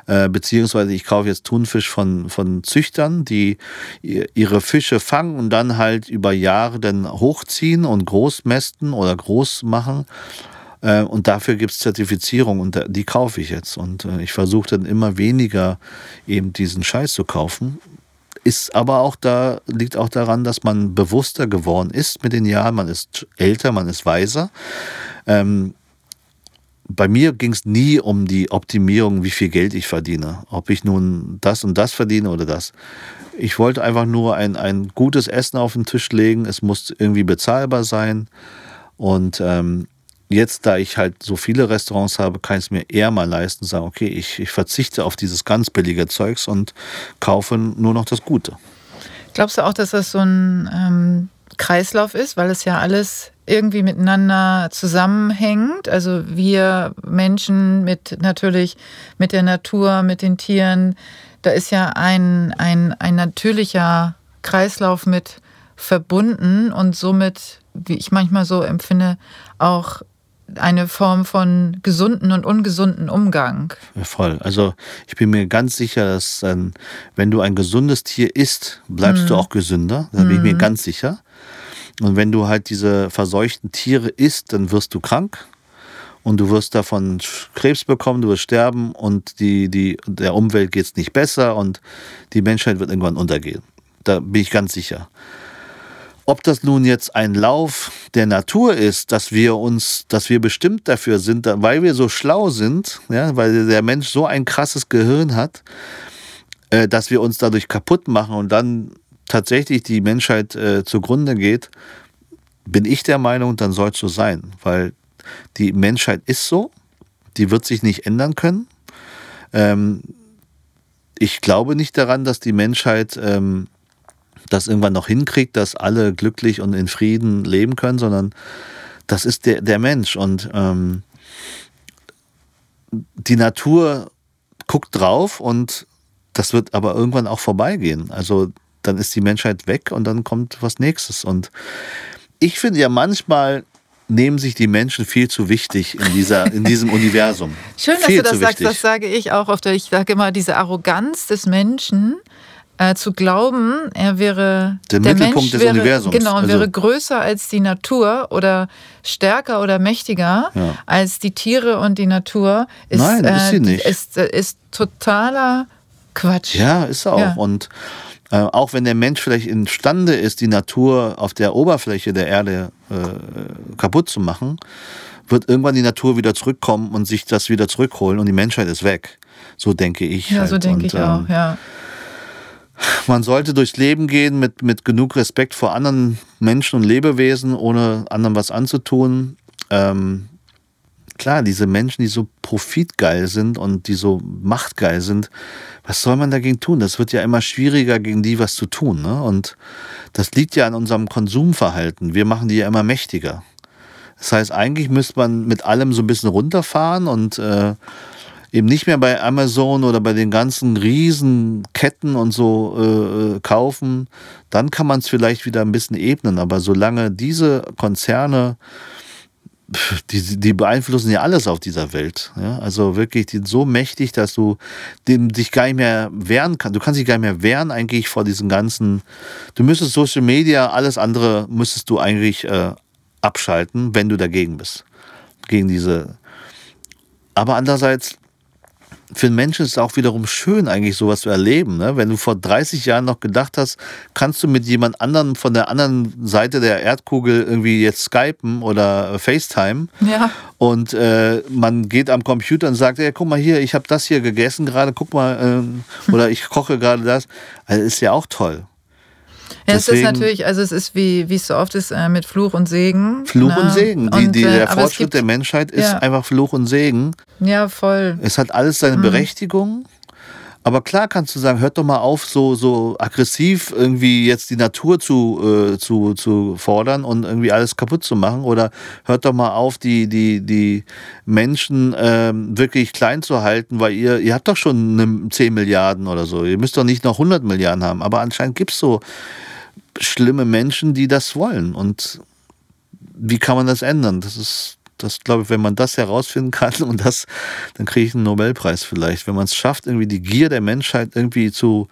Äh, beziehungsweise ich kaufe jetzt Thunfisch von, von Züchtern, die ihre Fische fangen und dann halt über Jahre dann hochziehen und groß mästen oder groß machen. Äh, und dafür gibt es Zertifizierung und die kaufe ich jetzt. Und ich versuche dann immer weniger eben diesen Scheiß zu kaufen, ist aber auch da, liegt auch daran, dass man bewusster geworden ist mit den Jahren. Man ist älter, man ist weiser. Ähm, bei mir ging es nie um die Optimierung, wie viel Geld ich verdiene. Ob ich nun das und das verdiene oder das. Ich wollte einfach nur ein, ein gutes Essen auf den Tisch legen. Es muss irgendwie bezahlbar sein. Und ähm, jetzt, da ich halt so viele Restaurants habe, kann ich es mir eher mal leisten, sagen, okay, ich, ich verzichte auf dieses ganz billige Zeugs und kaufe nur noch das Gute. Glaubst du auch, dass das so ein ähm, Kreislauf ist, weil es ja alles irgendwie miteinander zusammenhängt? Also wir Menschen mit natürlich mit der Natur, mit den Tieren, da ist ja ein, ein, ein natürlicher Kreislauf mit verbunden und somit, wie ich manchmal so empfinde, auch eine Form von gesunden und ungesunden Umgang. voll. Also ich bin mir ganz sicher, dass ähm, wenn du ein gesundes Tier isst, bleibst mm. du auch gesünder. Da bin ich mir mhm. ganz sicher. Und wenn du halt diese verseuchten Tiere isst, dann wirst du krank und du wirst davon Krebs bekommen, du wirst sterben und die, die, der Umwelt geht es nicht besser und die Menschheit wird irgendwann untergehen. Da bin ich ganz sicher. Ob das nun jetzt ein Lauf der Natur ist, dass wir uns, dass wir bestimmt dafür sind, weil wir so schlau sind, ja, weil der Mensch so ein krasses Gehirn hat, äh, dass wir uns dadurch kaputt machen und dann tatsächlich die Menschheit äh, zugrunde geht, bin ich der Meinung, dann soll es so sein, weil die Menschheit ist so, die wird sich nicht ändern können. Ähm, ich glaube nicht daran, dass die Menschheit ähm, das irgendwann noch hinkriegt, dass alle glücklich und in Frieden leben können, sondern das ist der, der Mensch. Und ähm, die Natur guckt drauf und das wird aber irgendwann auch vorbeigehen. Also dann ist die Menschheit weg und dann kommt was nächstes. Und ich finde ja manchmal nehmen sich die Menschen viel zu wichtig in, dieser, in diesem Universum. [LAUGHS] Schön, dass viel du das sagst. Das sage ich auch oft. Ich sage immer, diese Arroganz des Menschen äh, zu glauben, er wäre der, der Mittelpunkt Mensch des wäre, Universums. Genau, also, wäre größer als die Natur oder stärker oder mächtiger ja. als die Tiere und die Natur. Ist, Nein, äh, ist sie nicht. Ist, äh, ist totaler Quatsch. Ja, ist er auch. Ja. Und äh, auch wenn der Mensch vielleicht imstande ist, die Natur auf der Oberfläche der Erde äh, kaputt zu machen, wird irgendwann die Natur wieder zurückkommen und sich das wieder zurückholen und die Menschheit ist weg. So denke ich. Ja, halt. so denke ich auch, ähm, ja man sollte durchs Leben gehen mit, mit genug Respekt vor anderen Menschen und Lebewesen, ohne anderen was anzutun. Ähm, klar, diese Menschen, die so profitgeil sind und die so machtgeil sind, was soll man dagegen tun? Das wird ja immer schwieriger, gegen die was zu tun. Ne? Und das liegt ja an unserem Konsumverhalten. Wir machen die ja immer mächtiger. Das heißt, eigentlich müsste man mit allem so ein bisschen runterfahren und äh, eben nicht mehr bei Amazon oder bei den ganzen Riesenketten und so äh, äh kaufen. Dann kann man es vielleicht wieder ein bisschen ebnen. Aber solange diese Konzerne die, die beeinflussen ja alles auf dieser Welt. Ja? Also wirklich, die sind so mächtig, dass du dem dich gar nicht mehr wehren kannst. Du kannst dich gar nicht mehr wehren eigentlich vor diesen ganzen. Du müsstest Social Media, alles andere müsstest du eigentlich äh, abschalten, wenn du dagegen bist. Gegen diese. Aber andererseits für einen Menschen ist es auch wiederum schön, eigentlich sowas zu erleben. Ne? Wenn du vor 30 Jahren noch gedacht hast, kannst du mit jemand anderem von der anderen Seite der Erdkugel irgendwie jetzt skypen oder FaceTime. Ja. Und äh, man geht am Computer und sagt, hey, guck mal hier, ich habe das hier gegessen gerade, guck mal, äh, oder ich koche gerade das. Also ist ja auch toll. Ja, es ist natürlich, also es ist wie, wie es so oft ist äh, mit Fluch und Segen. Fluch ne? und Segen. Die, die, der äh, Fortschritt gibt, der Menschheit ist ja. einfach Fluch und Segen. Ja, voll. Es hat alles seine mhm. Berechtigung. Aber klar kannst du sagen, hört doch mal auf, so, so aggressiv irgendwie jetzt die Natur zu, äh, zu, zu fordern und irgendwie alles kaputt zu machen. Oder hört doch mal auf, die, die, die Menschen äh, wirklich klein zu halten, weil ihr, ihr habt doch schon eine 10 Milliarden oder so. Ihr müsst doch nicht noch 100 Milliarden haben. Aber anscheinend gibt es so schlimme Menschen, die das wollen. Und wie kann man das ändern? Das ist, das glaube ich, wenn man das herausfinden kann [LAUGHS] und das, dann kriege ich einen Nobelpreis vielleicht. Wenn man es schafft, irgendwie die Gier der Menschheit irgendwie zu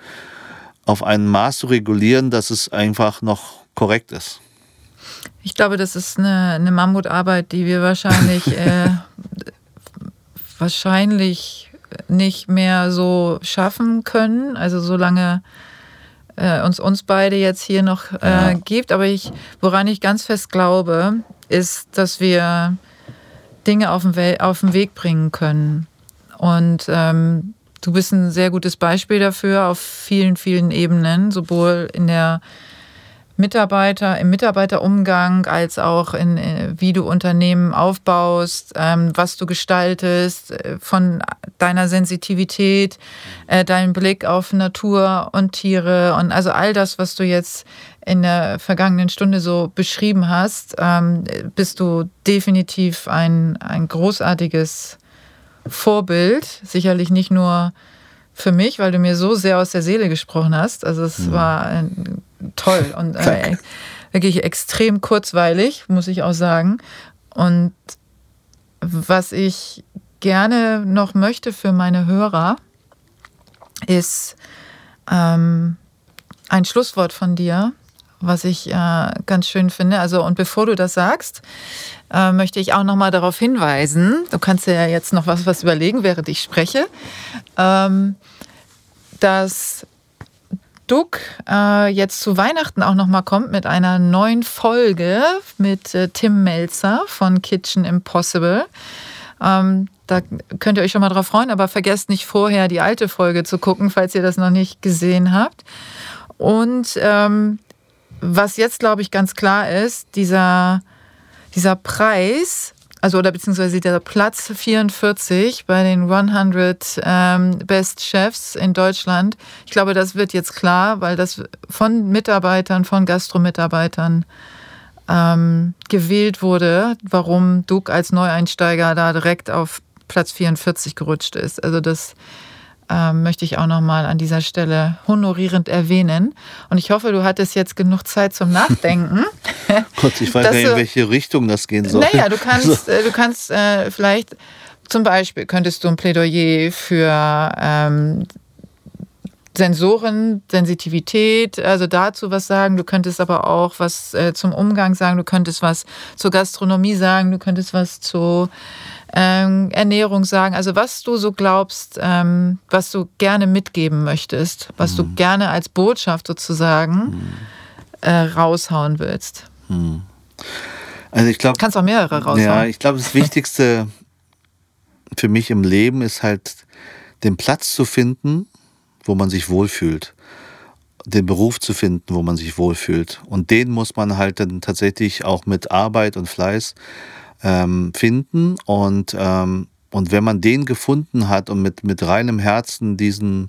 auf ein Maß zu regulieren, dass es einfach noch korrekt ist. Ich glaube, das ist eine, eine Mammutarbeit, die wir wahrscheinlich [LAUGHS] äh, wahrscheinlich nicht mehr so schaffen können. Also solange äh, uns, uns beide jetzt hier noch äh, ja. gibt. Aber ich, woran ich ganz fest glaube, ist, dass wir Dinge auf den, We auf den Weg bringen können. Und ähm, du bist ein sehr gutes Beispiel dafür auf vielen, vielen Ebenen, sowohl in der Mitarbeiter, im Mitarbeiterumgang, als auch in, äh, wie du Unternehmen aufbaust, ähm, was du gestaltest, äh, von deiner Sensitivität, äh, deinem Blick auf Natur und Tiere und also all das, was du jetzt in der vergangenen Stunde so beschrieben hast, ähm, bist du definitiv ein, ein großartiges Vorbild. Sicherlich nicht nur für mich, weil du mir so sehr aus der Seele gesprochen hast. Also es mhm. war äh, toll und äh, wirklich extrem kurzweilig, muss ich auch sagen. Und was ich gerne noch möchte für meine Hörer, ist ähm, ein Schlusswort von dir, was ich äh, ganz schön finde. Also, und bevor du das sagst, äh, möchte ich auch noch mal darauf hinweisen, du kannst dir ja jetzt noch was, was überlegen, während ich spreche, ähm, dass Duck äh, jetzt zu Weihnachten auch noch mal kommt mit einer neuen Folge mit äh, Tim Melzer von Kitchen Impossible. Ähm, da könnt ihr euch schon mal drauf freuen, aber vergesst nicht vorher die alte Folge zu gucken, falls ihr das noch nicht gesehen habt. Und ähm, was jetzt, glaube ich, ganz klar ist, dieser dieser Preis, also oder beziehungsweise der Platz 44 bei den 100 ähm, Best Chefs in Deutschland, ich glaube, das wird jetzt klar, weil das von Mitarbeitern, von Gastromitarbeitern ähm, gewählt wurde, warum Duke als Neueinsteiger da direkt auf Platz 44 gerutscht ist. Also das ähm, möchte ich auch nochmal an dieser Stelle honorierend erwähnen. Und ich hoffe, du hattest jetzt genug Zeit zum Nachdenken. [LAUGHS] Gott, ich weiß nicht, in welche Richtung das gehen soll. Naja, du kannst, äh, du kannst äh, vielleicht zum Beispiel könntest du ein Plädoyer für ähm, Sensoren, Sensitivität, also dazu was sagen. Du könntest aber auch was äh, zum Umgang sagen. Du könntest was zur Gastronomie sagen. Du könntest was zu ähm, Ernährung sagen. Also was du so glaubst, ähm, was du gerne mitgeben möchtest, was mhm. du gerne als Botschaft sozusagen mhm. äh, raushauen willst. Mhm. Also ich glaube, kannst auch mehrere raushauen. Ja, ich glaube, das Wichtigste für mich im Leben ist halt den Platz zu finden, wo man sich wohlfühlt den Beruf zu finden, wo man sich wohlfühlt. Und den muss man halt dann tatsächlich auch mit Arbeit und Fleiß ähm, finden und, ähm, und wenn man den gefunden hat und mit, mit reinem Herzen diesen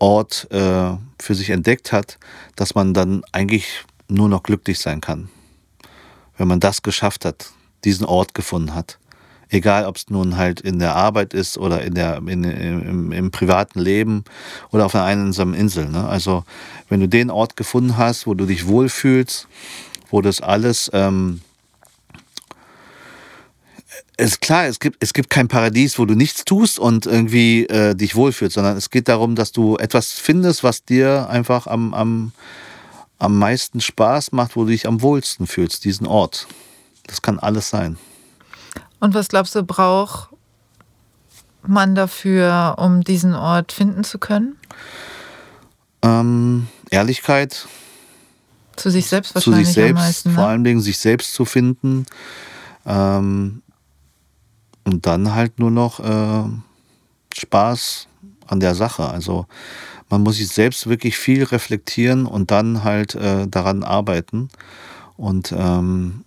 Ort äh, für sich entdeckt hat, dass man dann eigentlich nur noch glücklich sein kann. Wenn man das geschafft hat, diesen Ort gefunden hat. Egal, ob es nun halt in der Arbeit ist oder in der, in, im, im, privaten Leben oder auf einer einsamen Insel. Ne? Also, wenn du den Ort gefunden hast, wo du dich wohlfühlst, wo das alles. Ähm, ist klar, es gibt, es gibt kein Paradies, wo du nichts tust und irgendwie äh, dich wohlfühlst, sondern es geht darum, dass du etwas findest, was dir einfach am, am, am meisten Spaß macht, wo du dich am wohlsten fühlst, diesen Ort. Das kann alles sein. Und was glaubst du, braucht man dafür, um diesen Ort finden zu können? Ähm, Ehrlichkeit. Zu sich selbst wahrscheinlich zu sich selbst, am meisten. Ne? Vor allen Dingen sich selbst zu finden. Ähm, und dann halt nur noch äh, Spaß an der Sache. Also man muss sich selbst wirklich viel reflektieren und dann halt äh, daran arbeiten. Und ähm,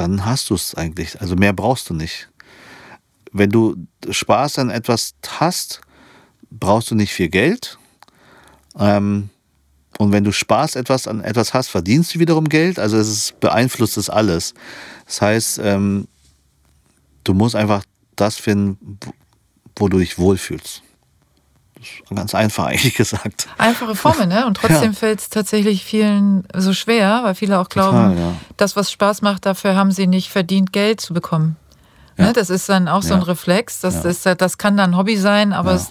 dann hast du es eigentlich. Also mehr brauchst du nicht. Wenn du Spaß an etwas hast, brauchst du nicht viel Geld. Ähm, und wenn du Spaß etwas an etwas hast, verdienst du wiederum Geld. Also es ist, beeinflusst es alles. Das heißt, ähm, du musst einfach das finden, wo du dich wohlfühlst. Ist ganz einfach [LAUGHS] eigentlich gesagt. Einfache Formel, ne? Und trotzdem ja. fällt es tatsächlich vielen so schwer, weil viele auch glauben, Total, ja. das, was Spaß macht, dafür haben sie nicht verdient, Geld zu bekommen. Ja. Ne? Das ist dann auch so ein Reflex. Das, das, das kann dann Hobby sein, aber es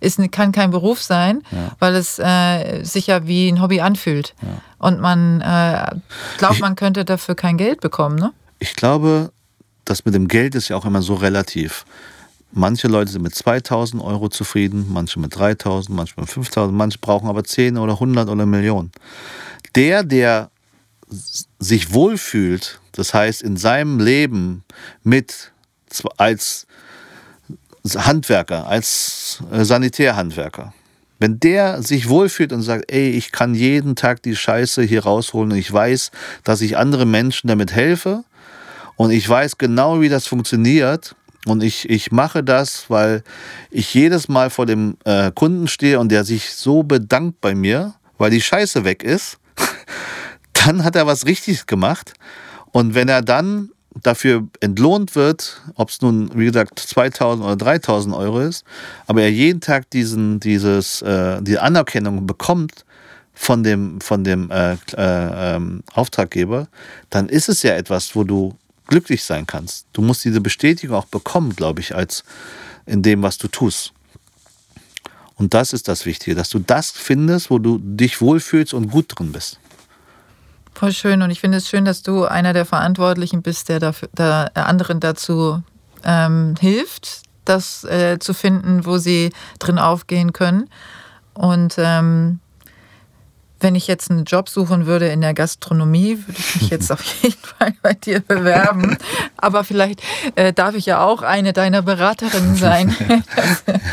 ist, kann kein Beruf sein, weil es äh, sich ja wie ein Hobby anfühlt. Und man äh, glaubt, man könnte dafür kein Geld bekommen. Ne? Ich glaube, das mit dem Geld ist ja auch immer so relativ. Manche Leute sind mit 2000 Euro zufrieden, manche mit 3000, manche mit 5000, manche brauchen aber 10 oder 100 oder Millionen. Der, der sich wohlfühlt, das heißt in seinem Leben mit als Handwerker, als äh, Sanitärhandwerker, wenn der sich wohlfühlt und sagt, ey, ich kann jeden Tag die Scheiße hier rausholen und ich weiß, dass ich andere Menschen damit helfe und ich weiß genau, wie das funktioniert und ich, ich mache das, weil ich jedes Mal vor dem äh, Kunden stehe und der sich so bedankt bei mir, weil die Scheiße weg ist, [LAUGHS] dann hat er was richtig gemacht. Und wenn er dann dafür entlohnt wird, ob es nun, wie gesagt, 2000 oder 3000 Euro ist, aber er jeden Tag diesen, dieses, äh, die Anerkennung bekommt von dem, von dem äh, äh, ähm, Auftraggeber, dann ist es ja etwas, wo du glücklich sein kannst. Du musst diese Bestätigung auch bekommen, glaube ich, als in dem, was du tust. Und das ist das Wichtige, dass du das findest, wo du dich wohlfühlst und gut drin bist. Voll schön. Und ich finde es schön, dass du einer der Verantwortlichen bist, der, dafür, der anderen dazu ähm, hilft, das äh, zu finden, wo sie drin aufgehen können. Und ähm, wenn ich jetzt einen Job suchen würde in der Gastronomie, würde ich mich jetzt [LAUGHS] auf jeden Fall bei dir bewerben. Aber vielleicht äh, darf ich ja auch eine deiner Beraterinnen sein. [LAUGHS]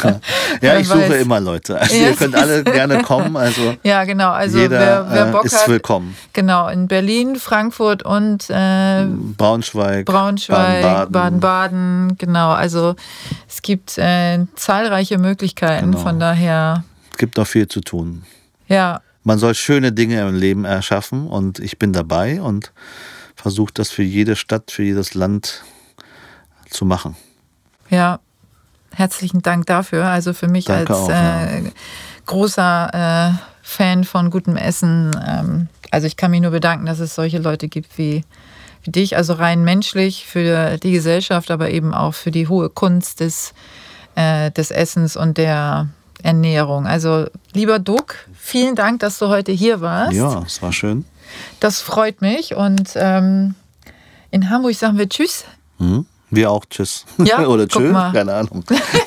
ja. ja, ich suche immer Leute. Also ja, ihr könnt alle gerne kommen. Also [LAUGHS] ja, genau. Also jeder wer, wer äh, Bock ist hat, willkommen. Genau, in Berlin, Frankfurt und äh, Braunschweig, Braunschweig, Baden-Baden. Genau, also es gibt äh, zahlreiche Möglichkeiten. Genau. Von daher. Es gibt noch viel zu tun. Ja, man soll schöne Dinge im Leben erschaffen und ich bin dabei und versuche das für jede Stadt, für jedes Land zu machen. Ja, herzlichen Dank dafür. Also für mich Danke als auch, äh, ja. großer äh, Fan von gutem Essen, ähm, also ich kann mich nur bedanken, dass es solche Leute gibt wie, wie dich, also rein menschlich für die Gesellschaft, aber eben auch für die hohe Kunst des, äh, des Essens und der Ernährung. Also lieber Duck, vielen Dank, dass du heute hier warst. Ja, es war schön. Das freut mich und ähm, in Hamburg sagen wir Tschüss. Mhm. Wir auch Tschüss. Ja, [LAUGHS] Oder Tschüss, keine Ahnung.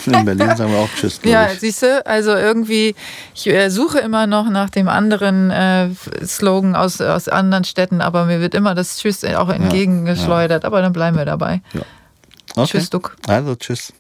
In Berlin sagen wir auch Tschüss. Ja, siehst du, also irgendwie, ich äh, suche immer noch nach dem anderen äh, Slogan aus, aus anderen Städten, aber mir wird immer das Tschüss auch entgegengeschleudert. Ja, ja. Aber dann bleiben wir dabei. Ja. Okay. Tschüss, Duck. Also, Tschüss.